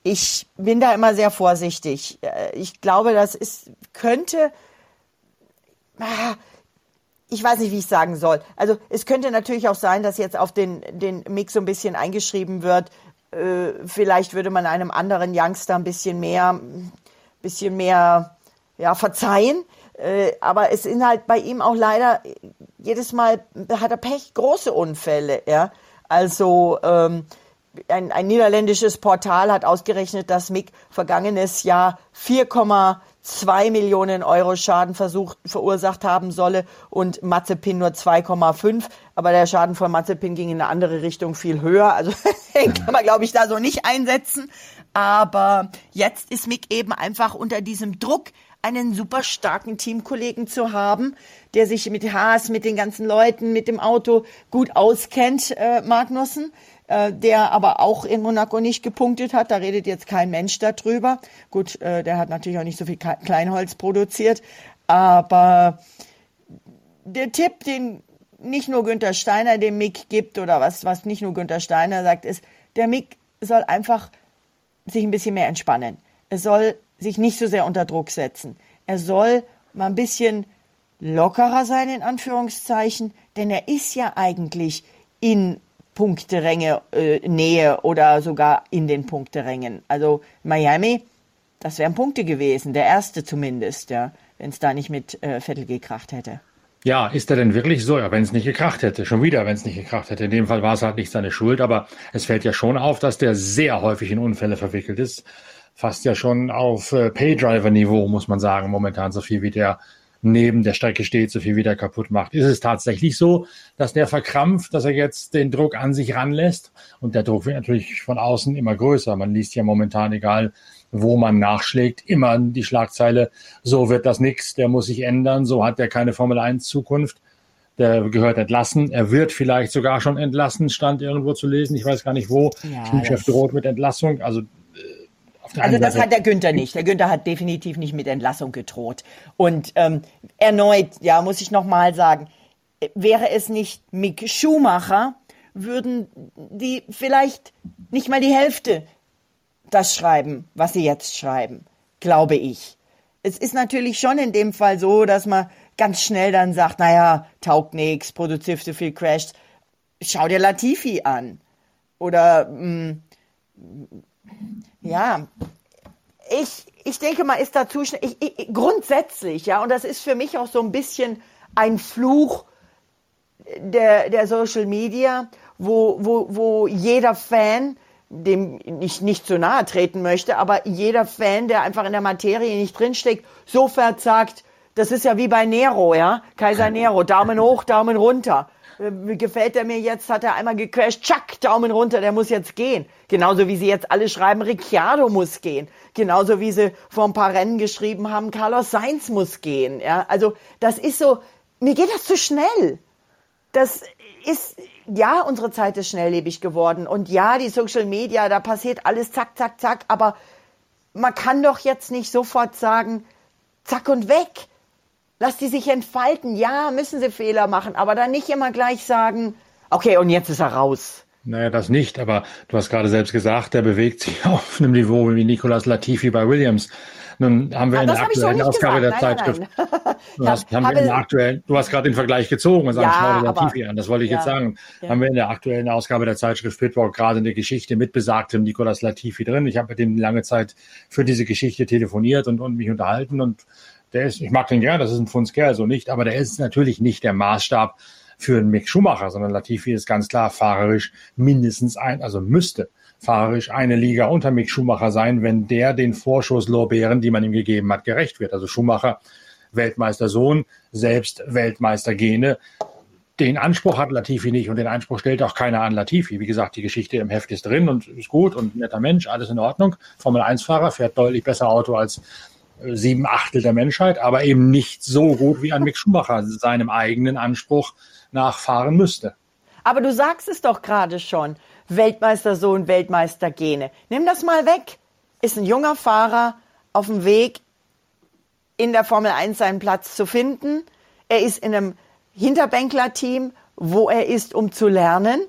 ich bin da immer sehr vorsichtig. Äh, ich glaube, das ist, könnte, ah, ich weiß nicht, wie ich sagen soll. Also es könnte natürlich auch sein, dass jetzt auf den, den Mix so ein bisschen eingeschrieben wird, äh, vielleicht würde man einem anderen Youngster ein bisschen mehr, bisschen mehr, ja, verzeihen. Äh, aber es sind halt bei ihm auch leider jedes Mal hat er Pech, große Unfälle, ja. Also ähm, ein, ein niederländisches Portal hat ausgerechnet, dass Mick vergangenes Jahr 4,2 Millionen Euro Schaden versucht, verursacht haben solle und Mazepin nur 2,5. Aber der Schaden von Mazepin ging in eine andere Richtung viel höher. Also den kann man, glaube ich, da so nicht einsetzen. Aber jetzt ist Mick eben einfach unter diesem Druck, einen super starken Teamkollegen zu haben, der sich mit Haas, mit den ganzen Leuten, mit dem Auto gut auskennt, äh, Magnussen, äh, der aber auch in Monaco nicht gepunktet hat. Da redet jetzt kein Mensch darüber. Gut, äh, der hat natürlich auch nicht so viel Kleinholz produziert, aber der Tipp, den nicht nur Günther Steiner dem Mick gibt oder was, was nicht nur Günther Steiner sagt, ist, der Mick soll einfach sich ein bisschen mehr entspannen. Er soll sich nicht so sehr unter Druck setzen. Er soll mal ein bisschen lockerer sein, in Anführungszeichen, denn er ist ja eigentlich in Punkteränge äh, Nähe oder sogar in den Punkterängen. Also Miami, das wären Punkte gewesen, der erste zumindest, ja, wenn es da nicht mit äh, Vettel gekracht hätte. Ja, ist er denn wirklich so? Ja, wenn es nicht gekracht hätte. Schon wieder, wenn es nicht gekracht hätte. In dem Fall war es halt nicht seine Schuld, aber es fällt ja schon auf, dass der sehr häufig in Unfälle verwickelt ist. Fast ja schon auf äh, Paydriver-Niveau, muss man sagen, momentan so viel wie der neben der Strecke steht, so viel wie der kaputt macht. Ist es tatsächlich so, dass der verkrampft, dass er jetzt den Druck an sich ranlässt? Und der Druck wird natürlich von außen immer größer. Man liest ja momentan, egal wo man nachschlägt, immer die Schlagzeile, so wird das nix, der muss sich ändern, so hat der keine Formel 1 Zukunft. Der gehört entlassen. Er wird vielleicht sogar schon entlassen, stand irgendwo zu lesen. Ich weiß gar nicht wo. Ja, Teamchef droht mit Entlassung. Also also das hat der Günther nicht. Der Günther hat definitiv nicht mit Entlassung gedroht. Und ähm, erneut, ja, muss ich nochmal sagen, wäre es nicht Mick Schumacher, würden die vielleicht nicht mal die Hälfte das schreiben, was sie jetzt schreiben, glaube ich. Es ist natürlich schon in dem Fall so, dass man ganz schnell dann sagt, naja, taugt nix, produziert zu viel Crash. Schau dir Latifi an. Oder, mh, mm, ja, ich, ich denke mal, ist dazu ich, ich, grundsätzlich, ja, und das ist für mich auch so ein bisschen ein Fluch der, der Social Media, wo, wo, wo jeder Fan dem ich nicht zu nahe treten möchte, aber jeder Fan, der einfach in der Materie nicht drinsteckt, sofort sagt, das ist ja wie bei Nero, ja, Kaiser Nero, Daumen hoch, Daumen runter. Äh, gefällt er mir jetzt, hat er einmal gecrashed, tschack, Daumen runter, der muss jetzt gehen. Genauso wie sie jetzt alle schreiben, Ricciardo muss gehen. Genauso wie sie vor ein paar Rennen geschrieben haben, Carlos Sainz muss gehen. Ja, also das ist so, mir geht das zu schnell. Das ist, ja, unsere Zeit ist schnelllebig geworden und ja, die Social Media, da passiert alles zack, zack, zack, aber man kann doch jetzt nicht sofort sagen, zack und weg. Lass die sich entfalten. Ja, müssen sie Fehler machen, aber dann nicht immer gleich sagen, okay, und jetzt ist er raus. Naja, das nicht, aber du hast gerade selbst gesagt, der bewegt sich auf einem Niveau wie Nicolas Latifi bei Williams. Nun haben wir ah, in der aktuellen Ausgabe der Zeitschrift, nein, nein. Du, hast, haben wir in der aktuellen, du hast gerade den Vergleich gezogen und sagst, ja, schau dir Latifi an, das wollte ich ja, jetzt sagen. Ja. Haben wir in der aktuellen Ausgabe der Zeitschrift Pitwalk gerade eine Geschichte mit besagtem Nicolas Latifi drin. Ich habe mit dem lange Zeit für diese Geschichte telefoniert und, und mich unterhalten und der ist, ich mag den gern, das ist ein Funskerl, so nicht, aber der ist natürlich nicht der Maßstab für einen Mick Schumacher, sondern Latifi ist ganz klar fahrerisch mindestens ein, also müsste fahrerisch eine Liga unter Mick Schumacher sein, wenn der den Vorschusslorbeeren, die man ihm gegeben hat, gerecht wird. Also Schumacher, Weltmeistersohn, selbst Weltmeistergene. Den Anspruch hat Latifi nicht und den Anspruch stellt auch keiner an Latifi. Wie gesagt, die Geschichte im Heft ist drin und ist gut und netter Mensch, alles in Ordnung. Formel 1 Fahrer fährt deutlich besser Auto als sieben Achtel der Menschheit, aber eben nicht so gut wie ein Mick Schumacher seinem eigenen Anspruch nachfahren müsste. Aber du sagst es doch gerade schon. Weltmeistersohn, Weltmeistergene. Nimm das mal weg. Ist ein junger Fahrer auf dem Weg, in der Formel 1 seinen Platz zu finden. Er ist in einem Hinterbänkler-Team, wo er ist, um zu lernen.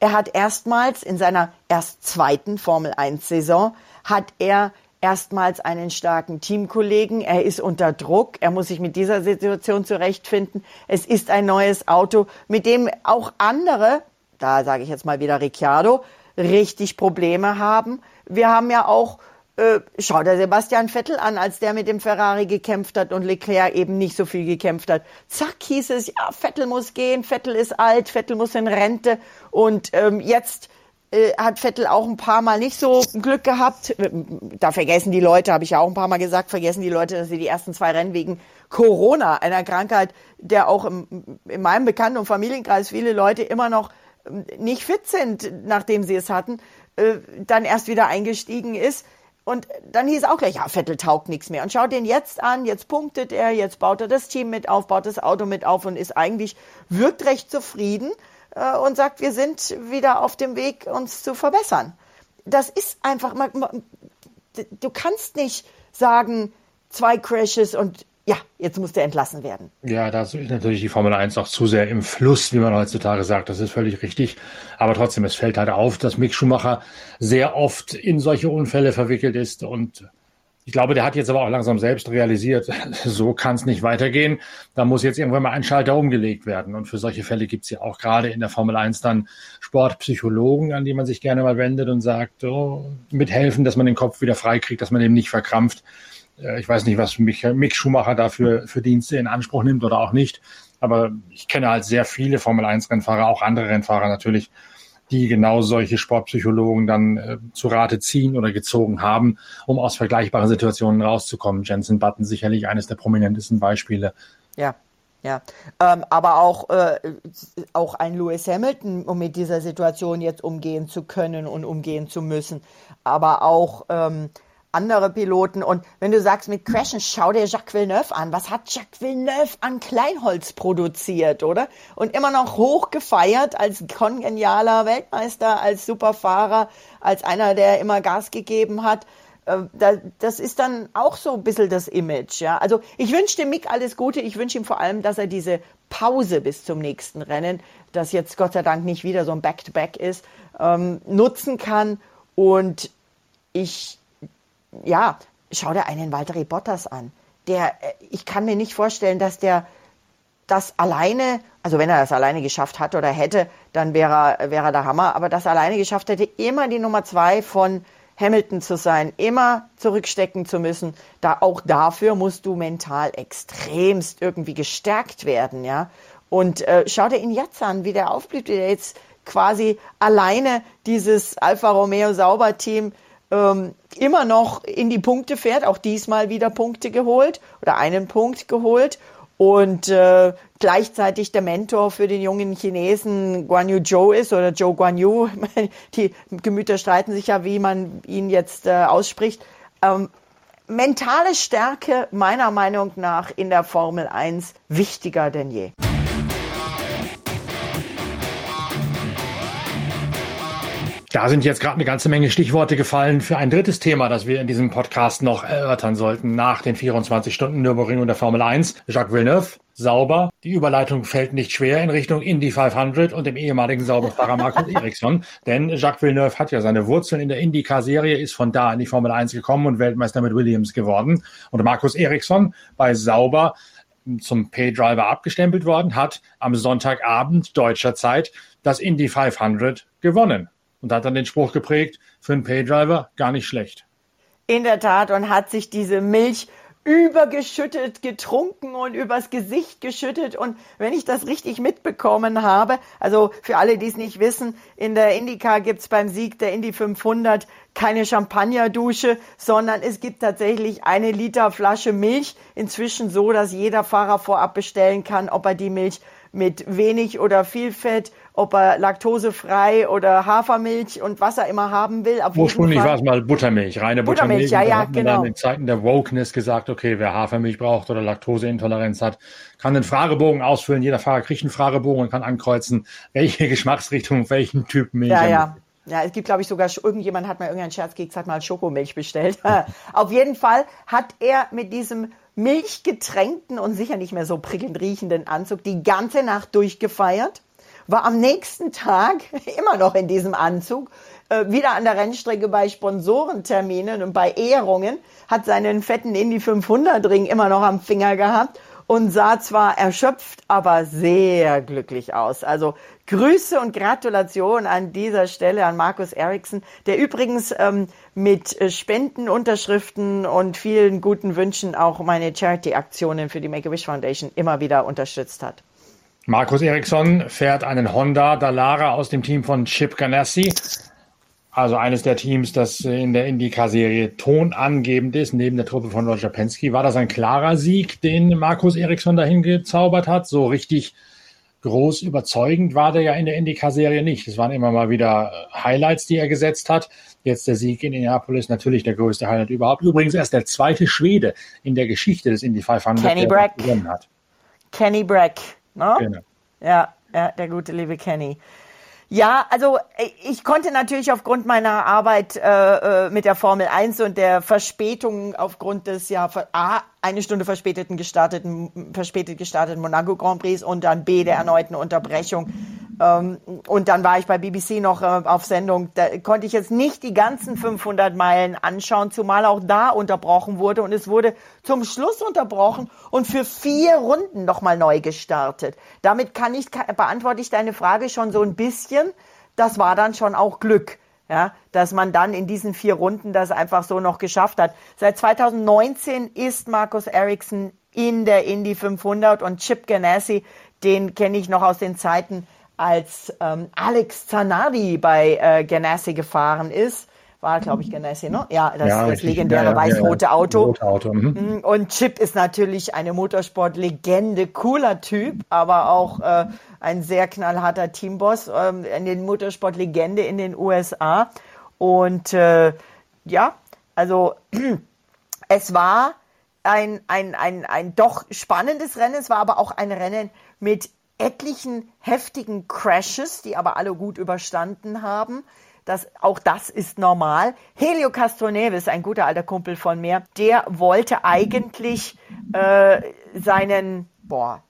Er hat erstmals in seiner erst zweiten Formel 1 Saison hat er erstmals einen starken Teamkollegen. Er ist unter Druck. Er muss sich mit dieser Situation zurechtfinden. Es ist ein neues Auto, mit dem auch andere, da sage ich jetzt mal wieder Ricciardo, richtig Probleme haben. Wir haben ja auch äh, schau dir Sebastian Vettel an, als der mit dem Ferrari gekämpft hat und Leclerc eben nicht so viel gekämpft hat. Zack hieß es, ja, Vettel muss gehen, Vettel ist alt, Vettel muss in Rente und ähm, jetzt äh, hat Vettel auch ein paar Mal nicht so Glück gehabt. Da vergessen die Leute, habe ich ja auch ein paar Mal gesagt, vergessen die Leute, dass sie die ersten zwei Rennen wegen Corona, einer Krankheit, der auch im, in meinem Bekannten- und Familienkreis viele Leute immer noch ähm, nicht fit sind, nachdem sie es hatten, äh, dann erst wieder eingestiegen ist. Und dann hieß auch gleich, ja, Vettel taugt nichts mehr. Und schau den jetzt an, jetzt punktet er, jetzt baut er das Team mit auf, baut das Auto mit auf und ist eigentlich, wirkt recht zufrieden äh, und sagt, wir sind wieder auf dem Weg, uns zu verbessern. Das ist einfach, man, man, du kannst nicht sagen, zwei Crashes und ja, jetzt muss der entlassen werden. Ja, da ist natürlich die Formel 1 auch zu sehr im Fluss, wie man heutzutage sagt. Das ist völlig richtig. Aber trotzdem, es fällt halt auf, dass Mick Schumacher sehr oft in solche Unfälle verwickelt ist. Und ich glaube, der hat jetzt aber auch langsam selbst realisiert, so kann es nicht weitergehen. Da muss jetzt irgendwann mal ein Schalter umgelegt werden. Und für solche Fälle gibt es ja auch gerade in der Formel 1 dann Sportpsychologen, an die man sich gerne mal wendet und sagt, oh, mithelfen, dass man den Kopf wieder freikriegt, dass man eben nicht verkrampft. Äh, ich weiß nicht, was Mick Schumacher dafür für Dienste in Anspruch nimmt oder auch nicht. Aber ich kenne halt sehr viele Formel-1-Rennfahrer, auch andere Rennfahrer natürlich, die genau solche Sportpsychologen dann äh, zu Rate ziehen oder gezogen haben, um aus vergleichbaren Situationen rauszukommen. Jensen Button sicherlich eines der prominentesten Beispiele. Ja, ja, ähm, aber auch, äh, auch ein Lewis Hamilton, um mit dieser Situation jetzt umgehen zu können und umgehen zu müssen. Aber auch ähm, andere Piloten. Und wenn du sagst mit Crashen, schau dir Jacques Villeneuve an. Was hat Jacques Villeneuve an Kleinholz produziert, oder? Und immer noch hoch gefeiert als kongenialer Weltmeister, als Superfahrer, als einer, der immer Gas gegeben hat. Äh, das ist dann auch so ein bisschen das Image, ja. Also ich wünsche dem Mick alles Gute. Ich wünsche ihm vor allem, dass er diese Pause bis zum nächsten Rennen, das jetzt Gott sei Dank nicht wieder so ein Back-to-Back -Back ist, ähm, nutzen kann. Und ich ja, schau dir einen Walter Bottas an. Der, äh, ich kann mir nicht vorstellen, dass der das alleine, also wenn er das alleine geschafft hat oder hätte, dann wäre er, wäre er der Hammer, aber das alleine geschafft hätte, immer die Nummer zwei von Hamilton zu sein, immer zurückstecken zu müssen, da auch dafür musst du mental extremst irgendwie gestärkt werden, ja. Und äh, schau dir ihn jetzt an, wie der aufblüht, wie der jetzt quasi alleine dieses Alfa Romeo Sauber-Team ähm, immer noch in die Punkte fährt, auch diesmal wieder Punkte geholt oder einen Punkt geholt und äh, gleichzeitig der Mentor für den jungen Chinesen Guan Yu Zhou ist oder Zhou Guan Yu. Die Gemüter streiten sich ja, wie man ihn jetzt äh, ausspricht. Ähm, mentale Stärke meiner Meinung nach in der Formel 1 wichtiger denn je. Da sind jetzt gerade eine ganze Menge Stichworte gefallen für ein drittes Thema, das wir in diesem Podcast noch erörtern sollten, nach den 24 Stunden Nürburgring und der Formel 1. Jacques Villeneuve, sauber. Die Überleitung fällt nicht schwer in Richtung Indy 500 und dem ehemaligen Sauberfahrer Markus Ericsson. Denn Jacques Villeneuve hat ja seine Wurzeln in der IndyCar-Serie, ist von da in die Formel 1 gekommen und Weltmeister mit Williams geworden. Und Markus Ericsson bei Sauber zum Pay-Driver abgestempelt worden, hat am Sonntagabend deutscher Zeit das Indy 500 gewonnen und hat dann den Spruch geprägt, für einen Paydriver gar nicht schlecht. In der Tat und hat sich diese Milch übergeschüttet, getrunken und übers Gesicht geschüttet. Und wenn ich das richtig mitbekommen habe, also für alle, die es nicht wissen, in der IndyCar gibt's beim Sieg der Indy 500 keine Champagnerdusche, sondern es gibt tatsächlich eine Liter Flasche Milch. Inzwischen so, dass jeder Fahrer vorab bestellen kann, ob er die Milch mit wenig oder viel Fett, ob er laktosefrei oder Hafermilch und was er immer haben will. Ursprünglich war es mal Buttermilch, reine Buttermilch. Buttermilch ja, ja, hat genau. dann in Zeiten der Wokeness gesagt, okay, wer Hafermilch braucht oder Laktoseintoleranz hat, kann einen Fragebogen ausfüllen. Jeder Fahrer kriegt einen Fragebogen und kann ankreuzen, welche Geschmacksrichtung, welchen Typ Milch ja, ja. Ja, es gibt, glaube ich, sogar, irgendjemand hat mal irgendeinen Scherzkeks, hat mal Schokomilch bestellt. Auf jeden Fall hat er mit diesem milchgetränkten und sicher nicht mehr so prickelnd riechenden Anzug die ganze Nacht durchgefeiert, war am nächsten Tag immer noch in diesem Anzug, äh, wieder an der Rennstrecke bei Sponsorenterminen und bei Ehrungen, hat seinen fetten Indy 500 Ring immer noch am Finger gehabt und sah zwar erschöpft, aber sehr glücklich aus. Also Grüße und Gratulation an dieser Stelle an Markus Eriksson, der übrigens ähm, mit äh, Spenden, Unterschriften und vielen guten Wünschen auch meine Charity-Aktionen für die Make-A-Wish Foundation immer wieder unterstützt hat. Markus Eriksson fährt einen Honda Dallara aus dem Team von Chip Ganassi. Also eines der Teams, das in der IndyCar-Serie tonangebend ist, neben der Truppe von Roger Penske. War das ein klarer Sieg, den Markus Eriksson dahin gezaubert hat? So richtig groß überzeugend war der ja in der IndyCar-Serie nicht. Es waren immer mal wieder Highlights, die er gesetzt hat. Jetzt der Sieg in Indianapolis, natürlich der größte Highlight überhaupt. Übrigens erst der zweite Schwede in der Geschichte des Indy 500, Kenny der Brack. gewonnen hat. Kenny Brack, ne? Genau. Ja, ja, der gute liebe Kenny. Ja, also äh, ich konnte natürlich aufgrund meiner Arbeit äh, äh mit der Formel 1 und der Verspätung aufgrund des ja A, eine Stunde verspäteten gestarteten, verspätet gestarteten Monaco Grand Prix und dann B der erneuten Unterbrechung. Ähm, und dann war ich bei BBC noch äh, auf Sendung. Da konnte ich jetzt nicht die ganzen 500 Meilen anschauen, zumal auch da unterbrochen wurde und es wurde zum Schluss unterbrochen und für vier Runden nochmal neu gestartet. Damit kann ich, beantworte ich deine Frage schon so ein bisschen. Das war dann schon auch Glück ja, dass man dann in diesen vier Runden das einfach so noch geschafft hat. Seit 2019 ist Markus Ericsson in der Indy 500 und Chip Ganassi, den kenne ich noch aus den Zeiten, als ähm, Alex Zanardi bei äh, Ganassi gefahren ist. War, glaube ich, Ganassi, ne? Ja, das, ja, das legendäre ja, ja, weiß-rote Auto. Rote Auto. Mhm. mhm. Und Chip ist natürlich eine Motorsportlegende, cooler Typ, aber auch äh, ein sehr knallharter Teamboss, ähm, eine Motorsportlegende in den USA. Und äh, ja, also es war ein, ein, ein, ein doch spannendes Rennen. Es war aber auch ein Rennen mit etlichen heftigen Crashes, die aber alle gut überstanden haben. Das, auch das ist normal. Helio Castroneves, ein guter alter Kumpel von mir, der wollte eigentlich äh, seinen, boah,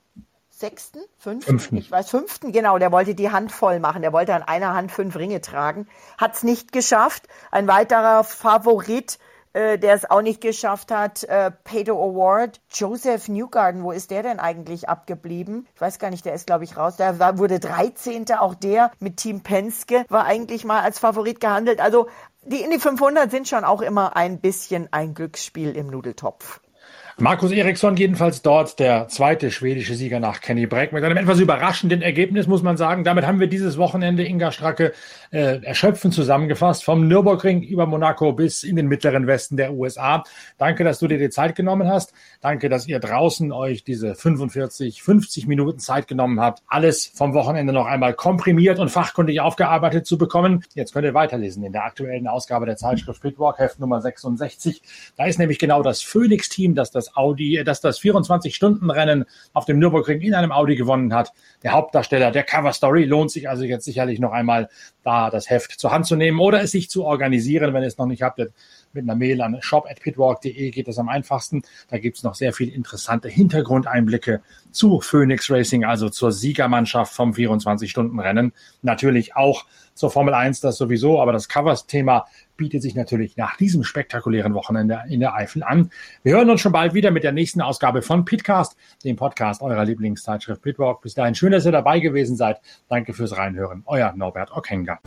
sechsten, fünften, fünften, ich weiß, fünften, genau, der wollte die Hand voll machen. Der wollte an einer Hand fünf Ringe tragen. Hat es nicht geschafft. Ein weiterer Favorit, äh, der es auch nicht geschafft hat, äh, Pedro Award, Joseph Newgarden, wo ist der denn eigentlich abgeblieben? Ich weiß gar nicht, der ist, glaube ich, raus. Der war, wurde 13. Auch der mit Team Penske war eigentlich mal als Favorit gehandelt. Also die Indy 500 sind schon auch immer ein bisschen ein Glücksspiel im Nudeltopf. Markus Eriksson jedenfalls dort der zweite schwedische Sieger nach Kenny Breck mit einem etwas überraschenden Ergebnis, muss man sagen. Damit haben wir dieses Wochenende Inga Stracke äh, erschöpfend zusammengefasst, vom Nürburgring über Monaco bis in den mittleren Westen der USA. Danke, dass du dir die Zeit genommen hast. Danke, dass ihr draußen euch diese 45, 50 Minuten Zeit genommen habt, alles vom Wochenende noch einmal komprimiert und fachkundig aufgearbeitet zu bekommen. Jetzt könnt ihr weiterlesen in der aktuellen Ausgabe der Zeitschrift Pitwalk, Heft Nummer 66. Da ist nämlich genau das Phoenix-Team, das das das Audi, dass das 24-Stunden-Rennen auf dem Nürburgring in einem Audi gewonnen hat. Der Hauptdarsteller der Cover Story lohnt sich also jetzt sicherlich noch einmal da das Heft zur Hand zu nehmen oder es sich zu organisieren, wenn ihr es noch nicht habt mit einer Mail an shop.pitwalk.de geht es am einfachsten. Da gibt's noch sehr viel interessante Hintergrundeinblicke zu Phoenix Racing, also zur Siegermannschaft vom 24-Stunden-Rennen. Natürlich auch zur Formel 1, das sowieso, aber das Covers-Thema bietet sich natürlich nach diesem spektakulären Wochenende in der Eifel an. Wir hören uns schon bald wieder mit der nächsten Ausgabe von Pitcast, dem Podcast eurer Lieblingszeitschrift Pitwalk. Bis dahin schön, dass ihr dabei gewesen seid. Danke fürs Reinhören. Euer Norbert Okenga.